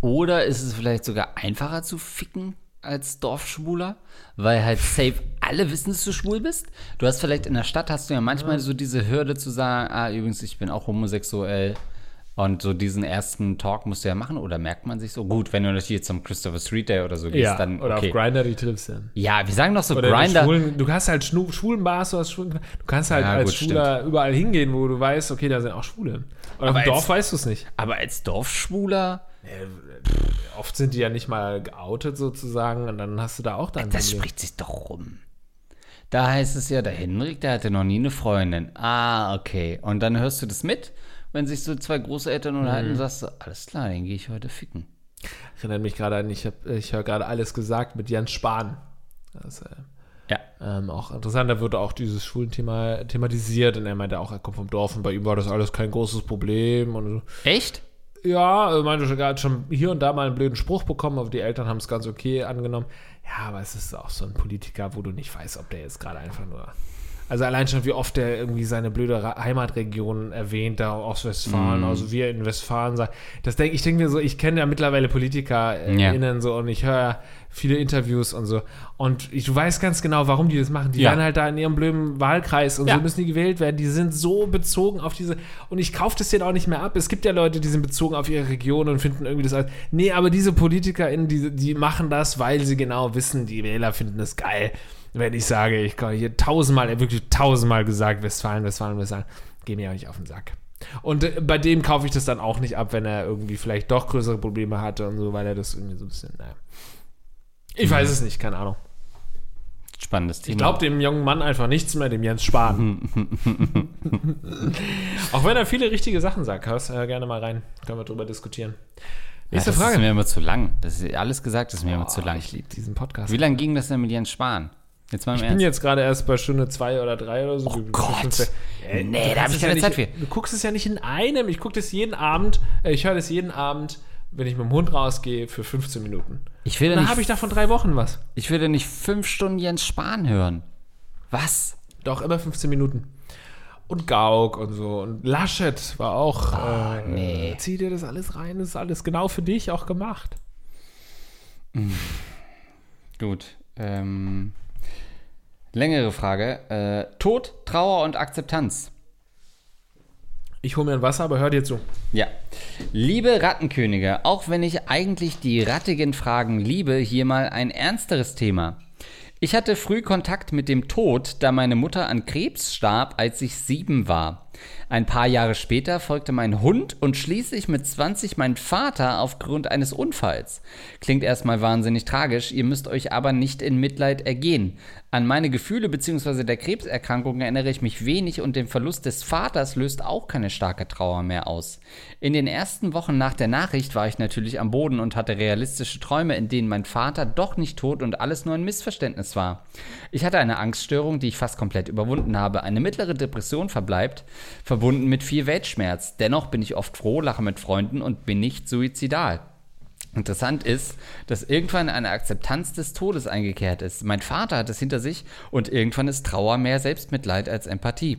oder ist es vielleicht sogar einfacher zu ficken als Dorfschwuler? Weil halt safe alle wissen, dass du schwul bist. Du hast vielleicht in der Stadt, hast du ja manchmal so diese Hürde zu sagen, ah, übrigens, ich bin auch homosexuell. Und so diesen ersten Talk musst du ja machen. Oder merkt man sich so? Gut, wenn du natürlich zum Christopher Street Day oder so gehst, Ja, dann oder okay. auf Grinder die triffst dann. Ja, wir sagen doch so Oder in Grinder. Du hast halt Schnu schwulen Bars, du hast schwulen, du kannst halt Ja, als gut, Schwuler überall hingehen, wo du weißt, okay, da sind auch Schwule. Und Aber im Dorf als- weißt du es nicht. Aber als Dorfschwuler, Oft sind die ja nicht mal geoutet sozusagen und dann hast du da auch dein das Problem. spricht sich doch rum. Da heißt es ja, der Henrik, der hatte noch nie eine Freundin. Ah, okay. Und dann hörst du das mit, wenn sich so zwei Großeltern unterhalten, Mhm. sagst du, alles klar, den gehe ich heute ficken. Erinnert mich gerade an, ich, hab- ich höre gerade alles gesagt mit Jens Spahn. Das äh, Ja. ähm, auch interessant, da wurde auch dieses Schwulenthema thematisiert und er meinte auch, er kommt vom Dorf und bei ihm war das alles kein großes Problem und so. Echt? Ja, er meinte schon, er hat schon hier und da mal einen blöden Spruch bekommen, aber die Eltern haben es ganz okay angenommen. Ja, aber es ist auch so ein Politiker, wo du nicht weißt, ob der jetzt gerade einfach nur. Also allein schon, wie oft der irgendwie seine blöde Heimatregion erwähnt, da Ostwestfalen, also wir in Westfalen sagen. Das denke ich, denke mir so, ich kenne ja mittlerweile Politiker äh, innen so und ich höre viele Interviews und so. Und ich, du weißt ganz genau, warum die das machen. Die Ja. werden halt da in ihrem blöden Wahlkreis und Ja. so müssen die gewählt werden. Die sind so bezogen auf diese. Und ich kaufe das denen auch nicht mehr ab. Es gibt ja Leute, die sind bezogen auf ihre Region und finden irgendwie das als. Nee, aber diese PolitikerInnen, die, die machen das, weil sie genau wissen, die Wähler finden es geil. Wenn ich sage, ich kann hier tausendmal, wirklich tausendmal gesagt, Westfalen, Westfalen, Westfalen, geh mir auch nicht auf den Sack. Und äh, bei dem kaufe ich das dann auch nicht ab, wenn er irgendwie vielleicht doch größere Probleme hatte und so, weil er das irgendwie so ein bisschen, naja. Ich weiß es nicht, keine Ahnung. Spannendes Thema. Ich glaube dem jungen Mann einfach nichts mehr, dem Jens Spahn. *laughs* *laughs* Auch wenn er viele richtige Sachen sagt, hörst äh, gerne mal rein. Können wir drüber diskutieren. ja, Nächste das ist Frage. mir immer zu lang. Das ist alles gesagt, ist mir immer zu Oh, lang. Ich liebe diesen Podcast. Wie lange ging das denn mit Jens Spahn? Jetzt mal im Ich bin Ernst. jetzt gerade erst bei Stunde zwei oder drei oder so. Oh Gott. Äh, Nee, da hab kannst ich keine ja Zeit nicht, für. Du guckst es ja nicht in einem. Ich gucke das jeden Abend. Äh, ich höre das jeden Abend, wenn ich mit dem Hund rausgehe, für 15 Minuten. Ich will, Und dann habe ich davon drei Wochen was. ich will ja nicht fünf Stunden Jens Spahn hören. Was? Doch, immer 15 Minuten. Und Gauck und so. Und Laschet war auch. äh, nee. Zieh dir das alles rein. Das ist alles genau für dich auch gemacht. Gut. Ähm, längere Frage. Äh, Tod, Trauer und Akzeptanz. Ich hole mir ein Wasser, aber hör dir zu. Ja. Liebe Rattenkönige, auch wenn ich eigentlich die rattigen Fragen liebe, hier mal ein ernsteres Thema. Ich hatte früh Kontakt mit dem Tod, da meine Mutter an Krebs starb, als ich sieben war. Ein paar Jahre später folgte mein Hund und schließlich mit 20 mein Vater aufgrund eines Unfalls. Klingt erstmal wahnsinnig tragisch, ihr müsst euch aber nicht in Mitleid ergehen. An meine Gefühle bzw. der Krebserkrankung erinnere ich mich wenig und den Verlust des Vaters löst auch keine starke Trauer mehr aus. In den ersten Wochen nach der Nachricht war ich natürlich am Boden und hatte realistische Träume, in denen mein Vater doch nicht tot und alles nur ein Missverständnis war. Ich hatte eine Angststörung, die ich fast komplett überwunden habe. Eine mittlere Depression verbleibt, verbunden mit viel Weltschmerz. Dennoch bin ich oft froh, lache mit Freunden und bin nicht suizidal. Interessant ist, dass irgendwann eine Akzeptanz des Todes eingekehrt ist. Mein Vater hat es hinter sich und irgendwann ist Trauer mehr Selbstmitleid als Empathie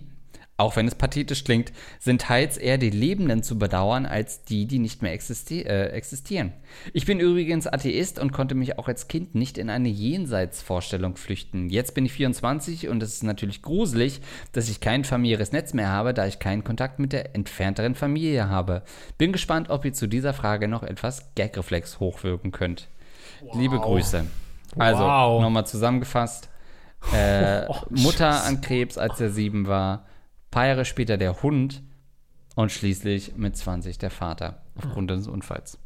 auch wenn es pathetisch klingt, sind teils eher die Lebenden zu bedauern als die, die nicht mehr existi äh, existieren. Ich bin übrigens Atheist und konnte mich auch als Kind nicht in eine Jenseitsvorstellung flüchten. Jetzt bin ich 24 und es ist natürlich gruselig, dass ich kein familiäres Netz mehr habe, da ich keinen Kontakt mit der entfernteren Familie habe. Bin gespannt, ob ihr zu dieser Frage noch etwas Gagreflex hochwirken könnt. Wow. Liebe Grüße. Also, wow. nochmal zusammengefasst. Äh, *laughs* oh, Mutter an Krebs, als er sieben war paar Jahre später der Hund und schließlich mit 20 der Vater aufgrund des Unfalls.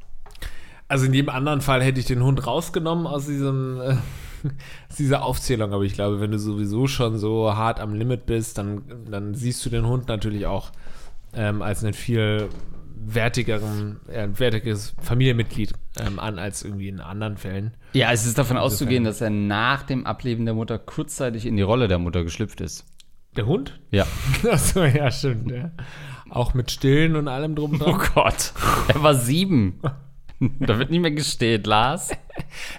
Also in jedem anderen Fall hätte ich den Hund rausgenommen aus diesem äh, *laughs* aus dieser Aufzählung, aber ich glaube, wenn du sowieso schon so hart am Limit bist, dann, dann siehst du den Hund natürlich auch ähm, als ein viel wertigeren, äh, wertiges Familienmitglied ähm, an als irgendwie in anderen Fällen. Ja, es ist davon auszugehen, dass er nach dem Ableben der Mutter kurzzeitig in die Rolle der Mutter geschlüpft ist. Der Hund? Ja. *laughs* Achso, ja, stimmt. Ja. Auch mit Stillen und allem drum dran. Oh Gott. Er war sieben. *laughs* da wird nicht mehr gestillt, Lars.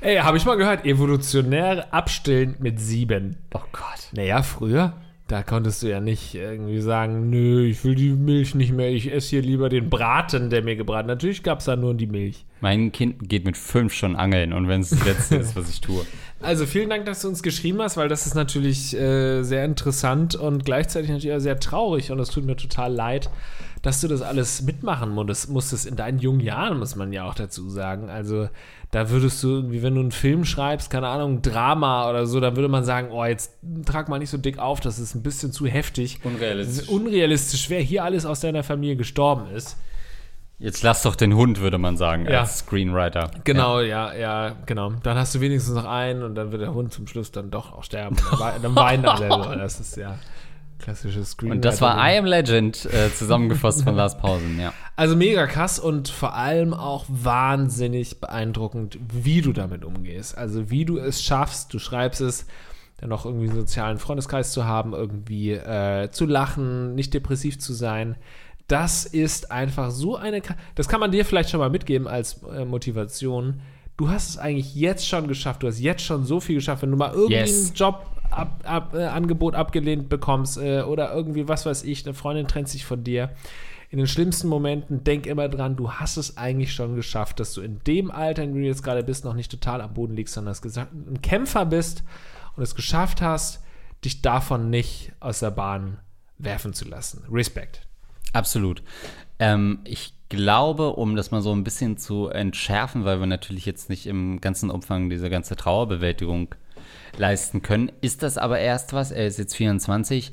Ey, habe ich mal gehört, evolutionär abstillen mit sieben. Oh Gott. Naja, früher da konntest du ja nicht irgendwie sagen, nö, ich will die Milch nicht mehr, ich esse hier lieber den Braten, der mir gebraten Natürlich gab es da nur die Milch. Mein Kind geht mit fünf schon angeln und wenn es das Letzte ist, *laughs* was ich tue. Also vielen Dank, dass du uns geschrieben hast, weil das ist natürlich äh, sehr interessant und gleichzeitig natürlich auch sehr traurig und es tut mir total leid, dass du das alles mitmachen musstest, musstest in deinen jungen Jahren, muss man ja auch dazu sagen. Also da würdest du irgendwie, wenn du einen Film schreibst, keine Ahnung, Drama oder so, dann würde man sagen, oh, jetzt trag mal nicht so dick auf, das ist ein bisschen zu heftig. Unrealistisch. unrealistisch, wer hier alles aus deiner Familie gestorben ist. Jetzt lass doch den Hund, würde man sagen, ja. als Screenwriter. Genau, ja. ja, ja, genau. Dann hast du wenigstens noch einen und dann wird der Hund zum Schluss dann doch auch sterben. dann *laughs* weinen alle. Das ist ja. Klassisches Screen. Und das war I Am Legend äh, zusammengefasst von Lars Pausen, ja. *laughs* Also mega krass und vor allem auch wahnsinnig beeindruckend, wie du damit umgehst. Also wie du es schaffst, du schreibst es, dann noch irgendwie einen sozialen Freundeskreis zu haben, irgendwie äh, zu lachen, nicht depressiv zu sein. Das ist einfach so eine. Das kann man dir vielleicht schon mal mitgeben als äh, Motivation. Du hast es eigentlich jetzt schon geschafft. Du hast jetzt schon so viel geschafft. Wenn du mal irgendwie yes. einen Job ab, ab, äh, Angebot abgelehnt bekommst äh, oder irgendwie, was weiß ich, eine Freundin trennt sich von dir. In den schlimmsten Momenten denk immer dran, du hast es eigentlich schon geschafft, dass du in dem Alter, in dem du jetzt gerade bist, noch nicht total am Boden liegst, sondern ein Kämpfer bist und es geschafft hast, dich davon nicht aus der Bahn werfen zu lassen. Respekt. Absolut. Ähm, ich glaube, um das mal so ein bisschen zu entschärfen, weil wir natürlich jetzt nicht im ganzen Umfang diese ganze Trauerbewältigung leisten können. Ist das aber erst was, er ist jetzt 24,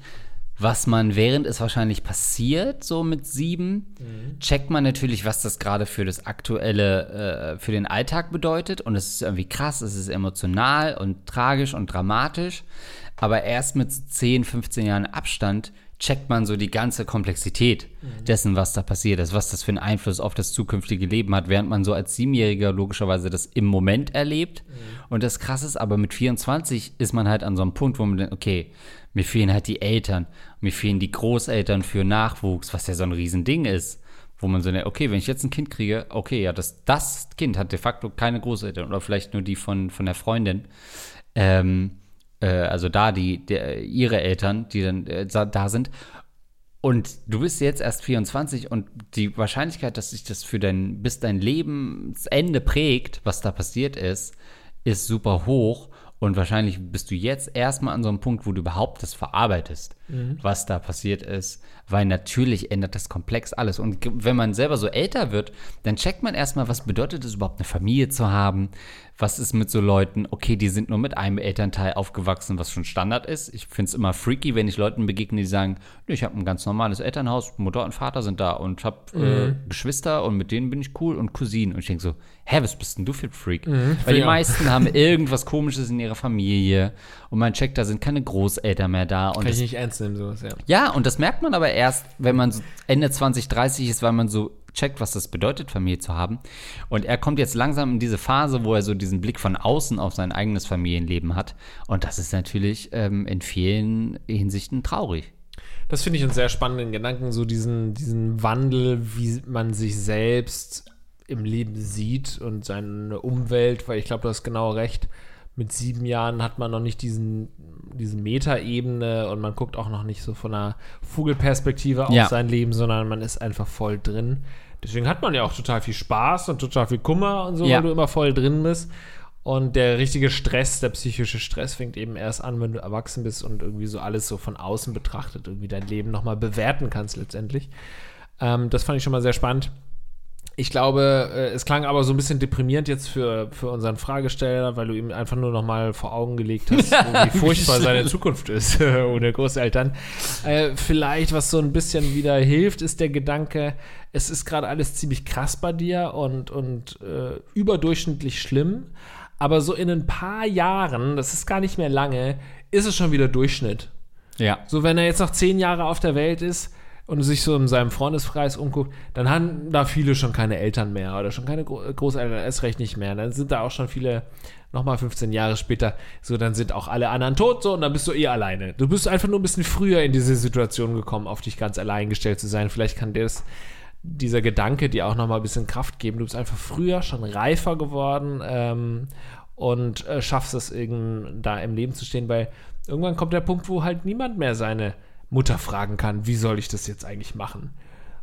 was man während es wahrscheinlich passiert, so mit sieben, mhm. checkt man natürlich, was das gerade für das aktuelle, äh, für den Alltag bedeutet. Und es ist irgendwie krass, es ist emotional und tragisch und dramatisch. Aber erst mit 10, 15 Jahren Abstand checkt man so die ganze Komplexität mhm. dessen, was da passiert ist, was das für einen Einfluss auf das zukünftige Leben hat, während man so als Siebenjähriger logischerweise das im Moment erlebt. Mhm. Und das Krasse ist aber, mit 24 ist man halt an so einem Punkt, wo man denkt, okay, mir fehlen halt die Eltern, mir fehlen die Großeltern für Nachwuchs, was ja so ein Riesending ist. Wo man so, denkt, okay, wenn ich jetzt ein Kind kriege, okay, ja, das, das Kind hat de facto keine Großeltern oder vielleicht nur die von, von der Freundin. Ähm, äh, also da die, der, ihre Eltern, die dann äh, da sind. Und du bist jetzt erst 24 und die Wahrscheinlichkeit, dass sich das für dein, bis dein Lebensende prägt, was da passiert ist, ist super hoch. Und wahrscheinlich bist du jetzt erstmal an so einem Punkt, wo du überhaupt das verarbeitest, mhm. was da passiert ist. Weil natürlich ändert das komplex alles. Und wenn man selber so älter wird, dann checkt man erstmal, was bedeutet es überhaupt, eine Familie zu haben? Was ist mit so Leuten, okay, die sind nur mit einem Elternteil aufgewachsen, was schon Standard ist. Ich finde es immer freaky, wenn ich Leuten begegne, die sagen, "Nö, ich habe ein ganz normales Elternhaus, Mutter und Vater sind da und habe äh, Geschwister und mit denen bin ich cool und Cousinen. Und ich denke so, hä, was bist denn du für ein Freak? Weil die Ja. meisten *laughs* haben irgendwas Komisches in ihrer Familie und man checkt, da sind keine Großeltern mehr da. Kann ich nicht ernst nehmen, sowas, ja. ja, und das merkt man aber erst, wenn man so Ende 20, 30 ist, weil man so checkt, was das bedeutet, Familie zu haben. Und er kommt jetzt langsam in diese Phase, wo er so diesen Blick von außen auf sein eigenes Familienleben hat. Und das ist natürlich ähm, in vielen Hinsichten traurig. Das finde ich einen sehr spannenden Gedanken, so diesen, diesen Wandel, wie man sich selbst im Leben sieht und seine Umwelt, weil ich glaube, du hast genau recht. Mit sieben Jahren hat man noch nicht diesen, diese Metaebene und man guckt auch noch nicht so von einer Vogelperspektive auf Ja. sein Leben, sondern man ist einfach voll drin. Deswegen hat man ja auch total viel Spaß und total viel Kummer und so, Ja. weil du immer voll drin bist. Und der richtige Stress, der psychische Stress fängt eben erst an, wenn du erwachsen bist und irgendwie so alles so von außen betrachtet, irgendwie dein Leben nochmal bewerten kannst letztendlich. Ähm, das fand ich schon mal sehr spannend. Ich glaube, äh, es klang aber so ein bisschen deprimierend jetzt für, für unseren Fragesteller, weil du ihm einfach nur noch mal vor Augen gelegt hast, *laughs* wie furchtbar seine Zukunft ist *laughs* ohne Großeltern. Äh, vielleicht, was so ein bisschen wieder hilft, ist der Gedanke, es ist gerade alles ziemlich krass bei dir und, und äh, überdurchschnittlich schlimm, aber so in ein paar Jahren, das ist gar nicht mehr lange, ist es schon wieder Durchschnitt. Ja. So, wenn er jetzt noch zehn Jahre auf der Welt ist und sich so in seinem Freundeskreis umguckt, dann haben da viele schon keine Eltern mehr oder schon keine Gro Großeltern, erst recht nicht mehr. Dann sind da auch schon viele, nochmal 15 Jahre später, so, dann sind auch alle anderen tot, so, und dann bist du eh alleine. Du bist einfach nur ein bisschen früher in diese Situation gekommen, auf dich ganz allein gestellt zu sein. Vielleicht kann das, dieser Gedanke dir auch nochmal ein bisschen Kraft geben. Du bist einfach früher schon reifer geworden ähm, und äh, schaffst es, irgend, da im Leben zu stehen, weil irgendwann kommt der Punkt, wo halt niemand mehr seine Mutter fragen kann, wie soll ich das jetzt eigentlich machen?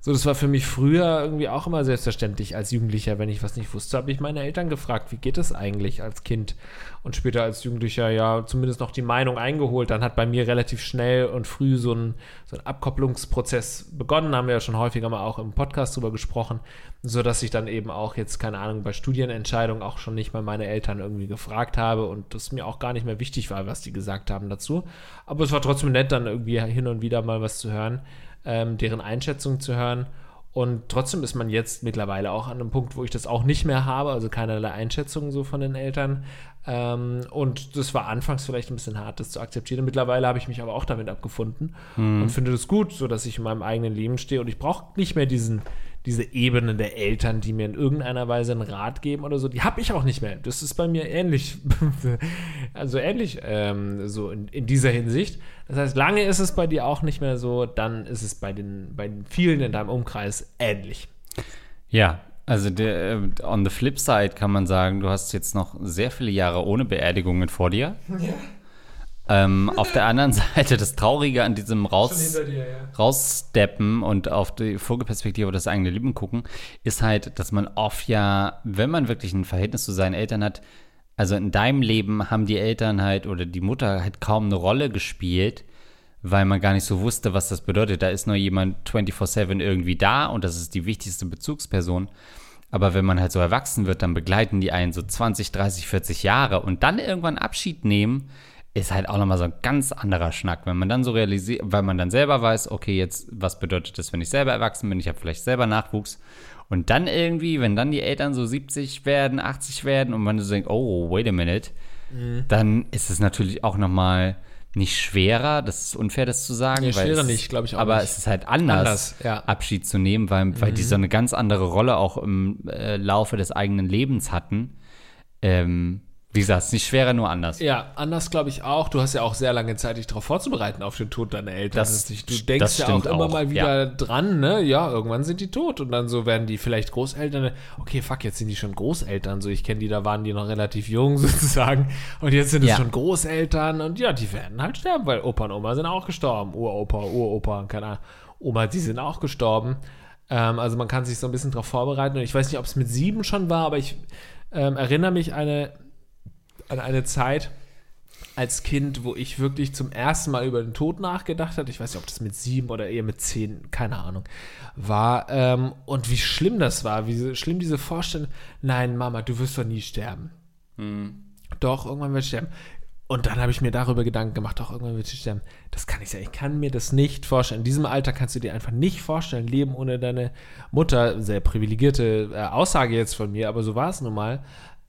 So, das war für mich früher irgendwie auch immer selbstverständlich als Jugendlicher. Wenn ich was nicht wusste, habe ich meine Eltern gefragt, wie geht es eigentlich als Kind? Und später als Jugendlicher ja zumindest noch die Meinung eingeholt. Dann hat bei mir relativ schnell und früh so ein, so ein Abkopplungsprozess begonnen. Haben wir ja schon häufiger mal auch im Podcast drüber gesprochen, sodass ich dann eben auch jetzt, keine Ahnung, bei Studienentscheidungen auch schon nicht mal meine Eltern irgendwie gefragt habe und das mir auch gar nicht mehr wichtig war, was die gesagt haben dazu. Aber es war trotzdem nett, dann irgendwie hin und wieder mal was zu hören ähm, deren Einschätzung zu hören. Und trotzdem ist man jetzt mittlerweile auch an einem Punkt, wo ich das auch nicht mehr habe, also keinerlei Einschätzungen so von den Eltern. Ähm, und das war anfangs vielleicht ein bisschen hart, das zu akzeptieren. Mittlerweile habe ich mich aber auch damit abgefunden und finde das gut, so dass ich in meinem eigenen Leben stehe und ich brauche nicht mehr diesen, diese Ebene der Eltern, die mir in irgendeiner Weise einen Rat geben oder so. Die habe ich auch nicht mehr. Das ist bei mir ähnlich, *laughs* also ähnlich ähm, so in, in dieser Hinsicht. Das heißt, lange ist es bei dir auch nicht mehr so, dann ist es bei den, bei den vielen in deinem Umkreis ähnlich. Ja, also der, äh, on the flip side kann man sagen, du hast jetzt noch sehr viele Jahre ohne Beerdigungen vor dir. Ähm, auf der anderen *laughs* Seite, das Traurige an diesem Raus, dir, ja. raussteppen und auf die Vogelperspektive oder das eigene Leben gucken, ist halt, dass man oft ja, wenn man wirklich ein Verhältnis zu seinen Eltern hat, also in deinem Leben haben die Eltern halt oder die Mutter halt kaum eine Rolle gespielt, weil man gar nicht so wusste, was das bedeutet. Da ist nur jemand 24-7 irgendwie da und das ist die wichtigste Bezugsperson. Aber wenn man halt so erwachsen wird, dann begleiten die einen so 20, 30, 40 Jahre und dann irgendwann Abschied nehmen, ist halt auch nochmal so ein ganz anderer Schnack. Wenn man dann so realisiert, weil man dann selber weiß, okay, jetzt, was bedeutet das, wenn ich selber erwachsen bin? Ich habe vielleicht selber Nachwuchs. Und dann irgendwie, wenn dann die Eltern so 70 werden, 80 werden und man so denkt, oh, wait a minute, dann ist es natürlich auch nochmal nicht schwerer, das ist unfair, das zu sagen. Nee, schwerer es, nicht, glaub ich auch Aber nicht. es ist halt anders, Anders, ja. Mhm. Abschied zu nehmen, weil, weil die so eine ganz andere Rolle auch im äh, Laufe des eigenen Lebens hatten. Ähm, wie gesagt, es ist nicht schwerer, nur anders. Ja, anders glaube ich auch. Du hast ja auch sehr lange Zeit, dich darauf vorzubereiten, auf den Tod deiner Eltern. Das- du das denkst ja auch immer auch, mal wieder dran, ne? Ja, irgendwann sind die tot. Und dann so werden die vielleicht Großeltern. Okay, fuck, jetzt sind die schon Großeltern. So, ich kenne die, da waren die noch relativ jung *laughs* sozusagen. Und jetzt sind es Ja. schon Großeltern. Und ja, die werden halt sterben, weil Opa und Oma sind auch gestorben. Uropa, Uropa, keine Ahnung. Oma, die sind auch gestorben. Ähm, also man kann sich so ein bisschen darauf vorbereiten. Und ich weiß nicht, ob es mit sieben schon war, aber ich ähm, erinnere mich eine, an eine Zeit als Kind, wo ich wirklich zum ersten Mal über den Tod nachgedacht habe. Ich weiß nicht, ob das mit sieben oder eher mit zehn, keine Ahnung, war. Ähm, und wie schlimm das war, wie schlimm diese Vorstellung. Nein, Mama, du wirst doch nie sterben. Doch, irgendwann wird sie sterben. Und dann habe ich mir darüber Gedanken gemacht, doch, irgendwann wird sie sterben. Das kann ich ja, ich kann mir das nicht vorstellen. In diesem Alter kannst du dir einfach nicht vorstellen, Leben ohne deine Mutter. Sehr privilegierte äh, Aussage jetzt von mir, aber so war es nun mal.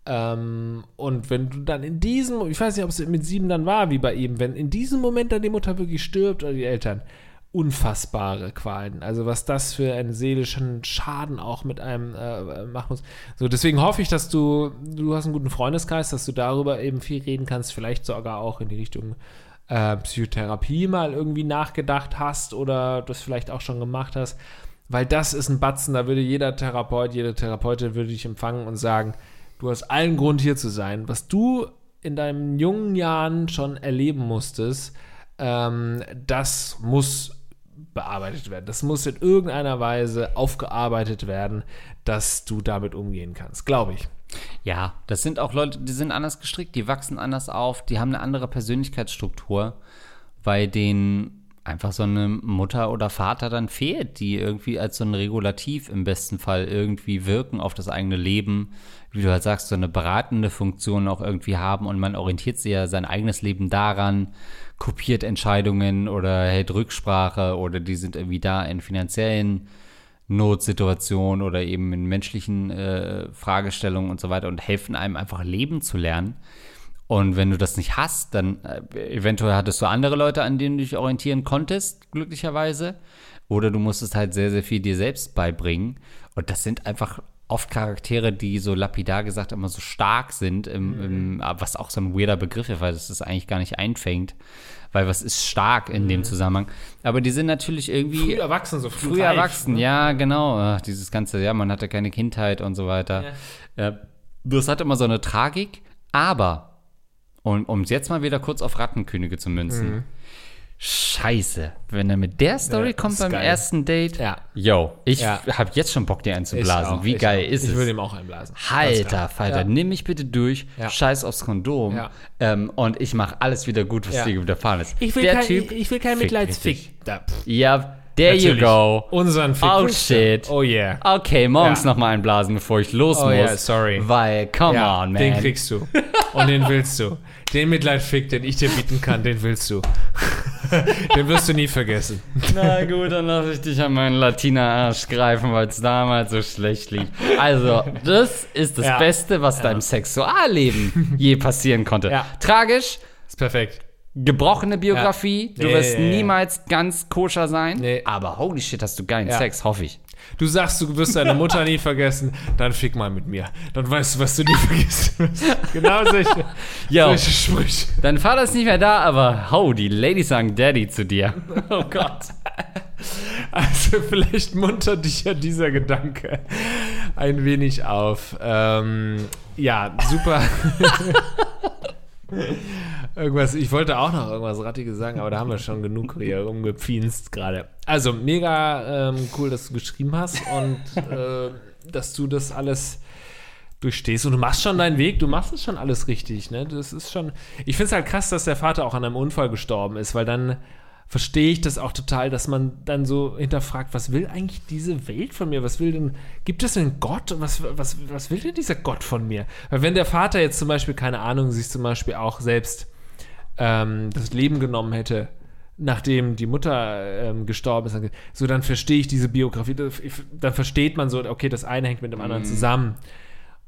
Ähm, und wenn du dann in diesem, ich weiß nicht, ob es mit sieben dann war, wie bei ihm, wenn in diesem Moment dann die Mutter wirklich stirbt oder die Eltern, unfassbare Qualen. Also was das für einen seelischen Schaden auch mit einem äh, machen muss. So, deswegen hoffe ich, dass du, du hast einen guten Freundeskreis, dass du darüber eben viel reden kannst, vielleicht sogar auch in die Richtung äh, Psychotherapie mal irgendwie nachgedacht hast oder das vielleicht auch schon gemacht hast. Weil das ist ein Batzen, da würde jeder Therapeut, jede Therapeutin würde dich empfangen und sagen, du hast allen Grund hier zu sein. Was du in deinen jungen Jahren schon erleben musstest, ähm, das muss bearbeitet werden. Das muss in irgendeiner Weise aufgearbeitet werden, dass du damit umgehen kannst, glaube ich. Ja, das sind auch Leute, die sind anders gestrickt, die wachsen anders auf, die haben eine andere Persönlichkeitsstruktur, bei denen einfach so eine Mutter oder Vater dann fehlt, die irgendwie als so ein Regulativ im besten Fall irgendwie wirken auf das eigene Leben, wie du halt sagst, so eine beratende Funktion auch irgendwie haben und man orientiert sich ja sein eigenes Leben daran, kopiert Entscheidungen oder hält Rücksprache oder die sind irgendwie da in finanziellen Notsituationen oder eben in menschlichen äh, Fragestellungen und so weiter und helfen einem einfach leben zu lernen. Und wenn du das nicht hast, dann äh, eventuell hattest du andere Leute, an denen du dich orientieren konntest, glücklicherweise. Oder du musstest halt sehr, sehr viel dir selbst beibringen. Und das sind einfach oft Charaktere, die so lapidar gesagt immer so stark sind, im, im, was auch so ein weirder Begriff ist, weil das das eigentlich gar nicht einfängt. Weil was ist stark in dem Zusammenhang? Aber die sind natürlich irgendwie. Früh erwachsen, so früh, Früh reif, erwachsen, ne? ja, genau. Ach, dieses ganze, ja, man hatte keine Kindheit und so weiter. Ja. Das hat immer so eine Tragik, aber, und um es jetzt mal wieder kurz auf Rattenkönige zu münzen, Scheiße, wenn er mit der Story Ja, kommt beim geil. ersten Date, Ja. yo, ich Ja. habe jetzt schon Bock, dir einzublasen. auch, Wie geil auch. ist ich es? Ich würde ihm auch einblasen. Ganz Alter, klar. Falter, Ja. nimm mich bitte durch, scheiß aufs Kondom Ja. ähm, und ich mache alles wieder gut, was dir widerfahren ist. Ich will der kein, Typ, ich will kein Mitleidsfick. Ja, there you natürlich. go. Unseren Fick. Oh, shit. Oh yeah. Okay, morgens Ja. noch mal einblasen, bevor ich los Oh muss. yeah, sorry. Weil, come on, man. Den kriegst du. Und den willst du. *laughs* Den Mitleidfick, den ich dir bieten kann, den willst du. *laughs* den wirst du nie vergessen. Na gut, dann lasse ich dich an meinen Latina-Arsch greifen, weil es damals so schlecht lief. Also, das ist das Ja. Beste, was deinem Sexualleben je passieren konnte. Ja. Tragisch, Ist perfekt. gebrochene Biografie, du Nee, wirst nee, nee. niemals ganz koscher sein, Nee. aber holy shit, hast du geilen Ja. Sex, hoffe ich. Du sagst, du wirst deine Mutter nie vergessen, dann fick mal mit mir. Dann weißt du, was du nie vergisst. genau solche, *laughs* Yo. solche Sprüche. Dein Vater ist nicht mehr da, aber ho, die Ladies sagen Daddy zu dir. *laughs* Oh Gott. Also vielleicht muntert dich ja dieser Gedanke ein wenig auf. Ähm, ja, super. *laughs* irgendwas, ich wollte auch noch irgendwas Rattiges sagen, aber da haben wir schon genug hier rumgepfienst gerade. Also mega ähm, cool, dass du geschrieben hast und äh, dass du das alles durchstehst und du machst schon deinen Weg, du machst es schon alles richtig, ne? Das ist schon. Ich finde es halt krass, dass der Vater auch an einem Unfall gestorben ist, weil dann verstehe ich das auch total, dass man dann so hinterfragt, was will eigentlich diese Welt von mir? Was will denn, gibt es denn Gott? Was, was, was will denn dieser Gott von mir? Weil wenn der Vater jetzt zum Beispiel, keine Ahnung, sich zum Beispiel auch selbst ähm, das Leben genommen hätte, nachdem die Mutter ähm, gestorben ist, dann- so dann verstehe ich diese Biografie, dann versteht man so, okay, das eine hängt mit dem anderen zusammen.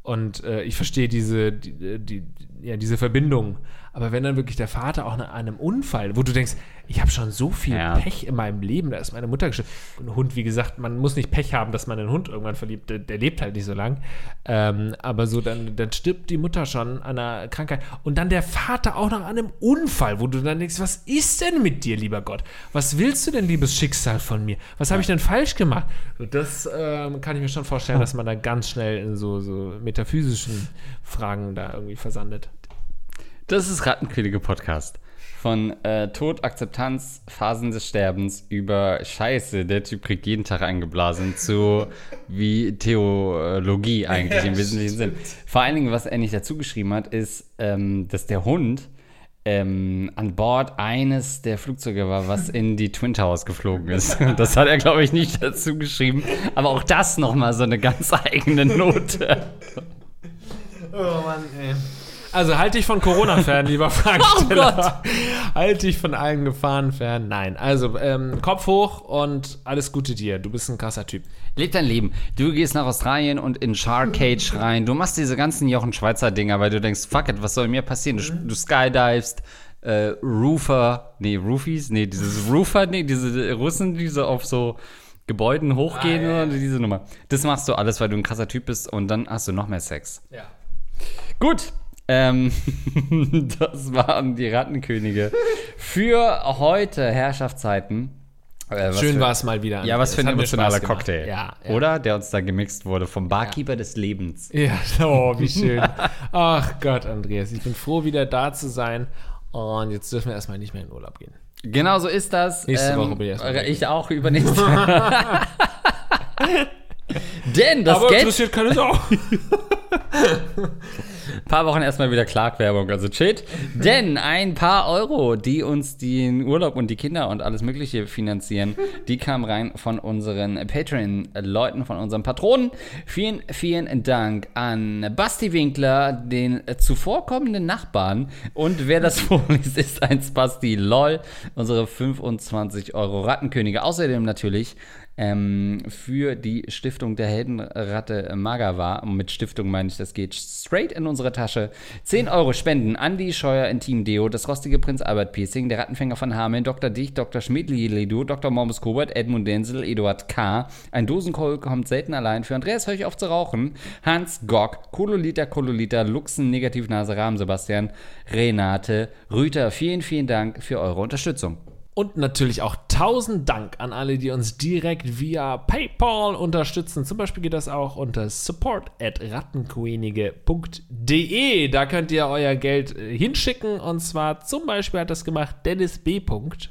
Und äh, ich verstehe diese, die, die, ja, diese Verbindung. Aber wenn dann wirklich der Vater auch nach einem Unfall, wo du denkst, ich habe schon so viel Ja. Pech in meinem Leben, da ist meine Mutter gestorben. Und ein Hund, wie gesagt, man muss nicht Pech haben, dass man einen Hund irgendwann verliebt, der, der lebt halt nicht so lang. Ähm, aber so, dann, dann stirbt die Mutter schon an einer Krankheit. Und dann der Vater auch noch an einem Unfall, wo du dann denkst, was ist denn mit dir, lieber Gott? Was willst du denn, liebes Schicksal von mir? Was habe ich denn falsch gemacht? Das ähm, kann ich mir schon vorstellen, dass man da ganz schnell in so, so metaphysischen Fragen da irgendwie versandet. Das ist Rattenkönige Podcast. Von äh, Tod, Akzeptanz, Phasen des Sterbens über Scheiße, der Typ kriegt jeden Tag eingeblasen, zu wie Theologie eigentlich im wesentlichen Sinn. Vor allen Dingen, was er nicht dazu geschrieben hat, ist, ähm, dass der Hund ähm, an Bord eines der Flugzeuge war, was in die Twin Towers geflogen ist. Das hat er, glaube ich, nicht dazu geschrieben. Aber auch das nochmal so eine ganz eigene Note. Oh Mann, ey. Also halt dich von Corona fern, lieber *laughs* Frank. Oh. Gott. Halt dich von allen Gefahren fern. Nein, also ähm, Kopf hoch und alles Gute dir. Du bist ein krasser Typ. Leb dein Leben. Du gehst nach Australien und in Shark Cage rein. Du machst diese ganzen Jochen Schweizer Dinger, weil du denkst, fuck it, was soll mir passieren? Du, du skydivest, äh, Roofer, nee, Roofies, nee, dieses Roofer, nee, diese Russen, die so auf so Gebäuden hochgehen Ah, ja, ja. oder diese Nummer. Das machst du alles, weil du ein krasser Typ bist und dann hast du noch mehr Sex. Ja. Gut. Ähm, *laughs* das waren die Rattenkönige für heute Herrschaftszeiten. Äh, Schön war es mal wieder. Ja, was für ein emotionaler. Cocktail. Ja, ja. Oder? Der uns da gemixt wurde vom Barkeeper des Lebens. Ja, *laughs* oh, wie *laughs* schön. Ach Gott, Andreas, ich bin froh, wieder da zu sein. Und jetzt dürfen wir erstmal nicht mehr in Urlaub gehen. Genau so ist das. Nächste Woche bin ich erstmal. Ich auch übernächste Denn das Geld. interessiert keine Sau. Ein paar Wochen erstmal wieder Clark-Werbung, also Shit. Denn ein paar Euro, die uns den Urlaub und die Kinder und alles Mögliche finanzieren, die kamen rein von unseren Patreon-Leuten, von unseren Patronen. Vielen, vielen Dank an Basti Winkler, den zuvorkommenden Nachbarn. Und wer das *laughs* vorliest, ist ein Spasti LOL, unsere 25 Euro Rattenkönige. Außerdem natürlich ähm, für die Stiftung der Heldenratte Magawa. Mit Stiftung meine ich, das geht straight in unsere Tasche. 10 Euro Spenden an die Scheuer Intim Deo, das rostige Prinz Albert Piercing, der Rattenfänger von Hameln, Dr. Dicht, Dr. Schmidli Ledu, Dr. Morbus Kobert, Edmund Denzel, Eduard K., ein Dosenkohl kommt selten allein, für Andreas höre ich auf zu rauchen, Hans Gock, Kololiter, Kololiter, Luxen, Negativnase, Rahmen, Sebastian, Renate, Rüter, vielen, vielen Dank für eure Unterstützung. Und natürlich auch tausend Dank an alle, die uns direkt via PayPal unterstützen. Zum Beispiel geht das auch unter support at rattenquenige.de. Da könnt ihr euer Geld äh, hinschicken. Und zwar zum Beispiel hat das gemacht Dennis B.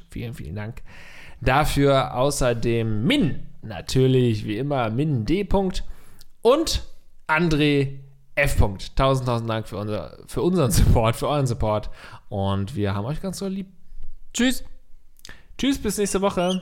Vielen, vielen Dank. Dafür außerdem Min, natürlich wie immer Min D. Und André F. Tausend, tausend Dank für, unser, für unseren Support, für euren Support. Und wir haben euch ganz so lieb. Tschüss! Tschüss, bis nächste Woche.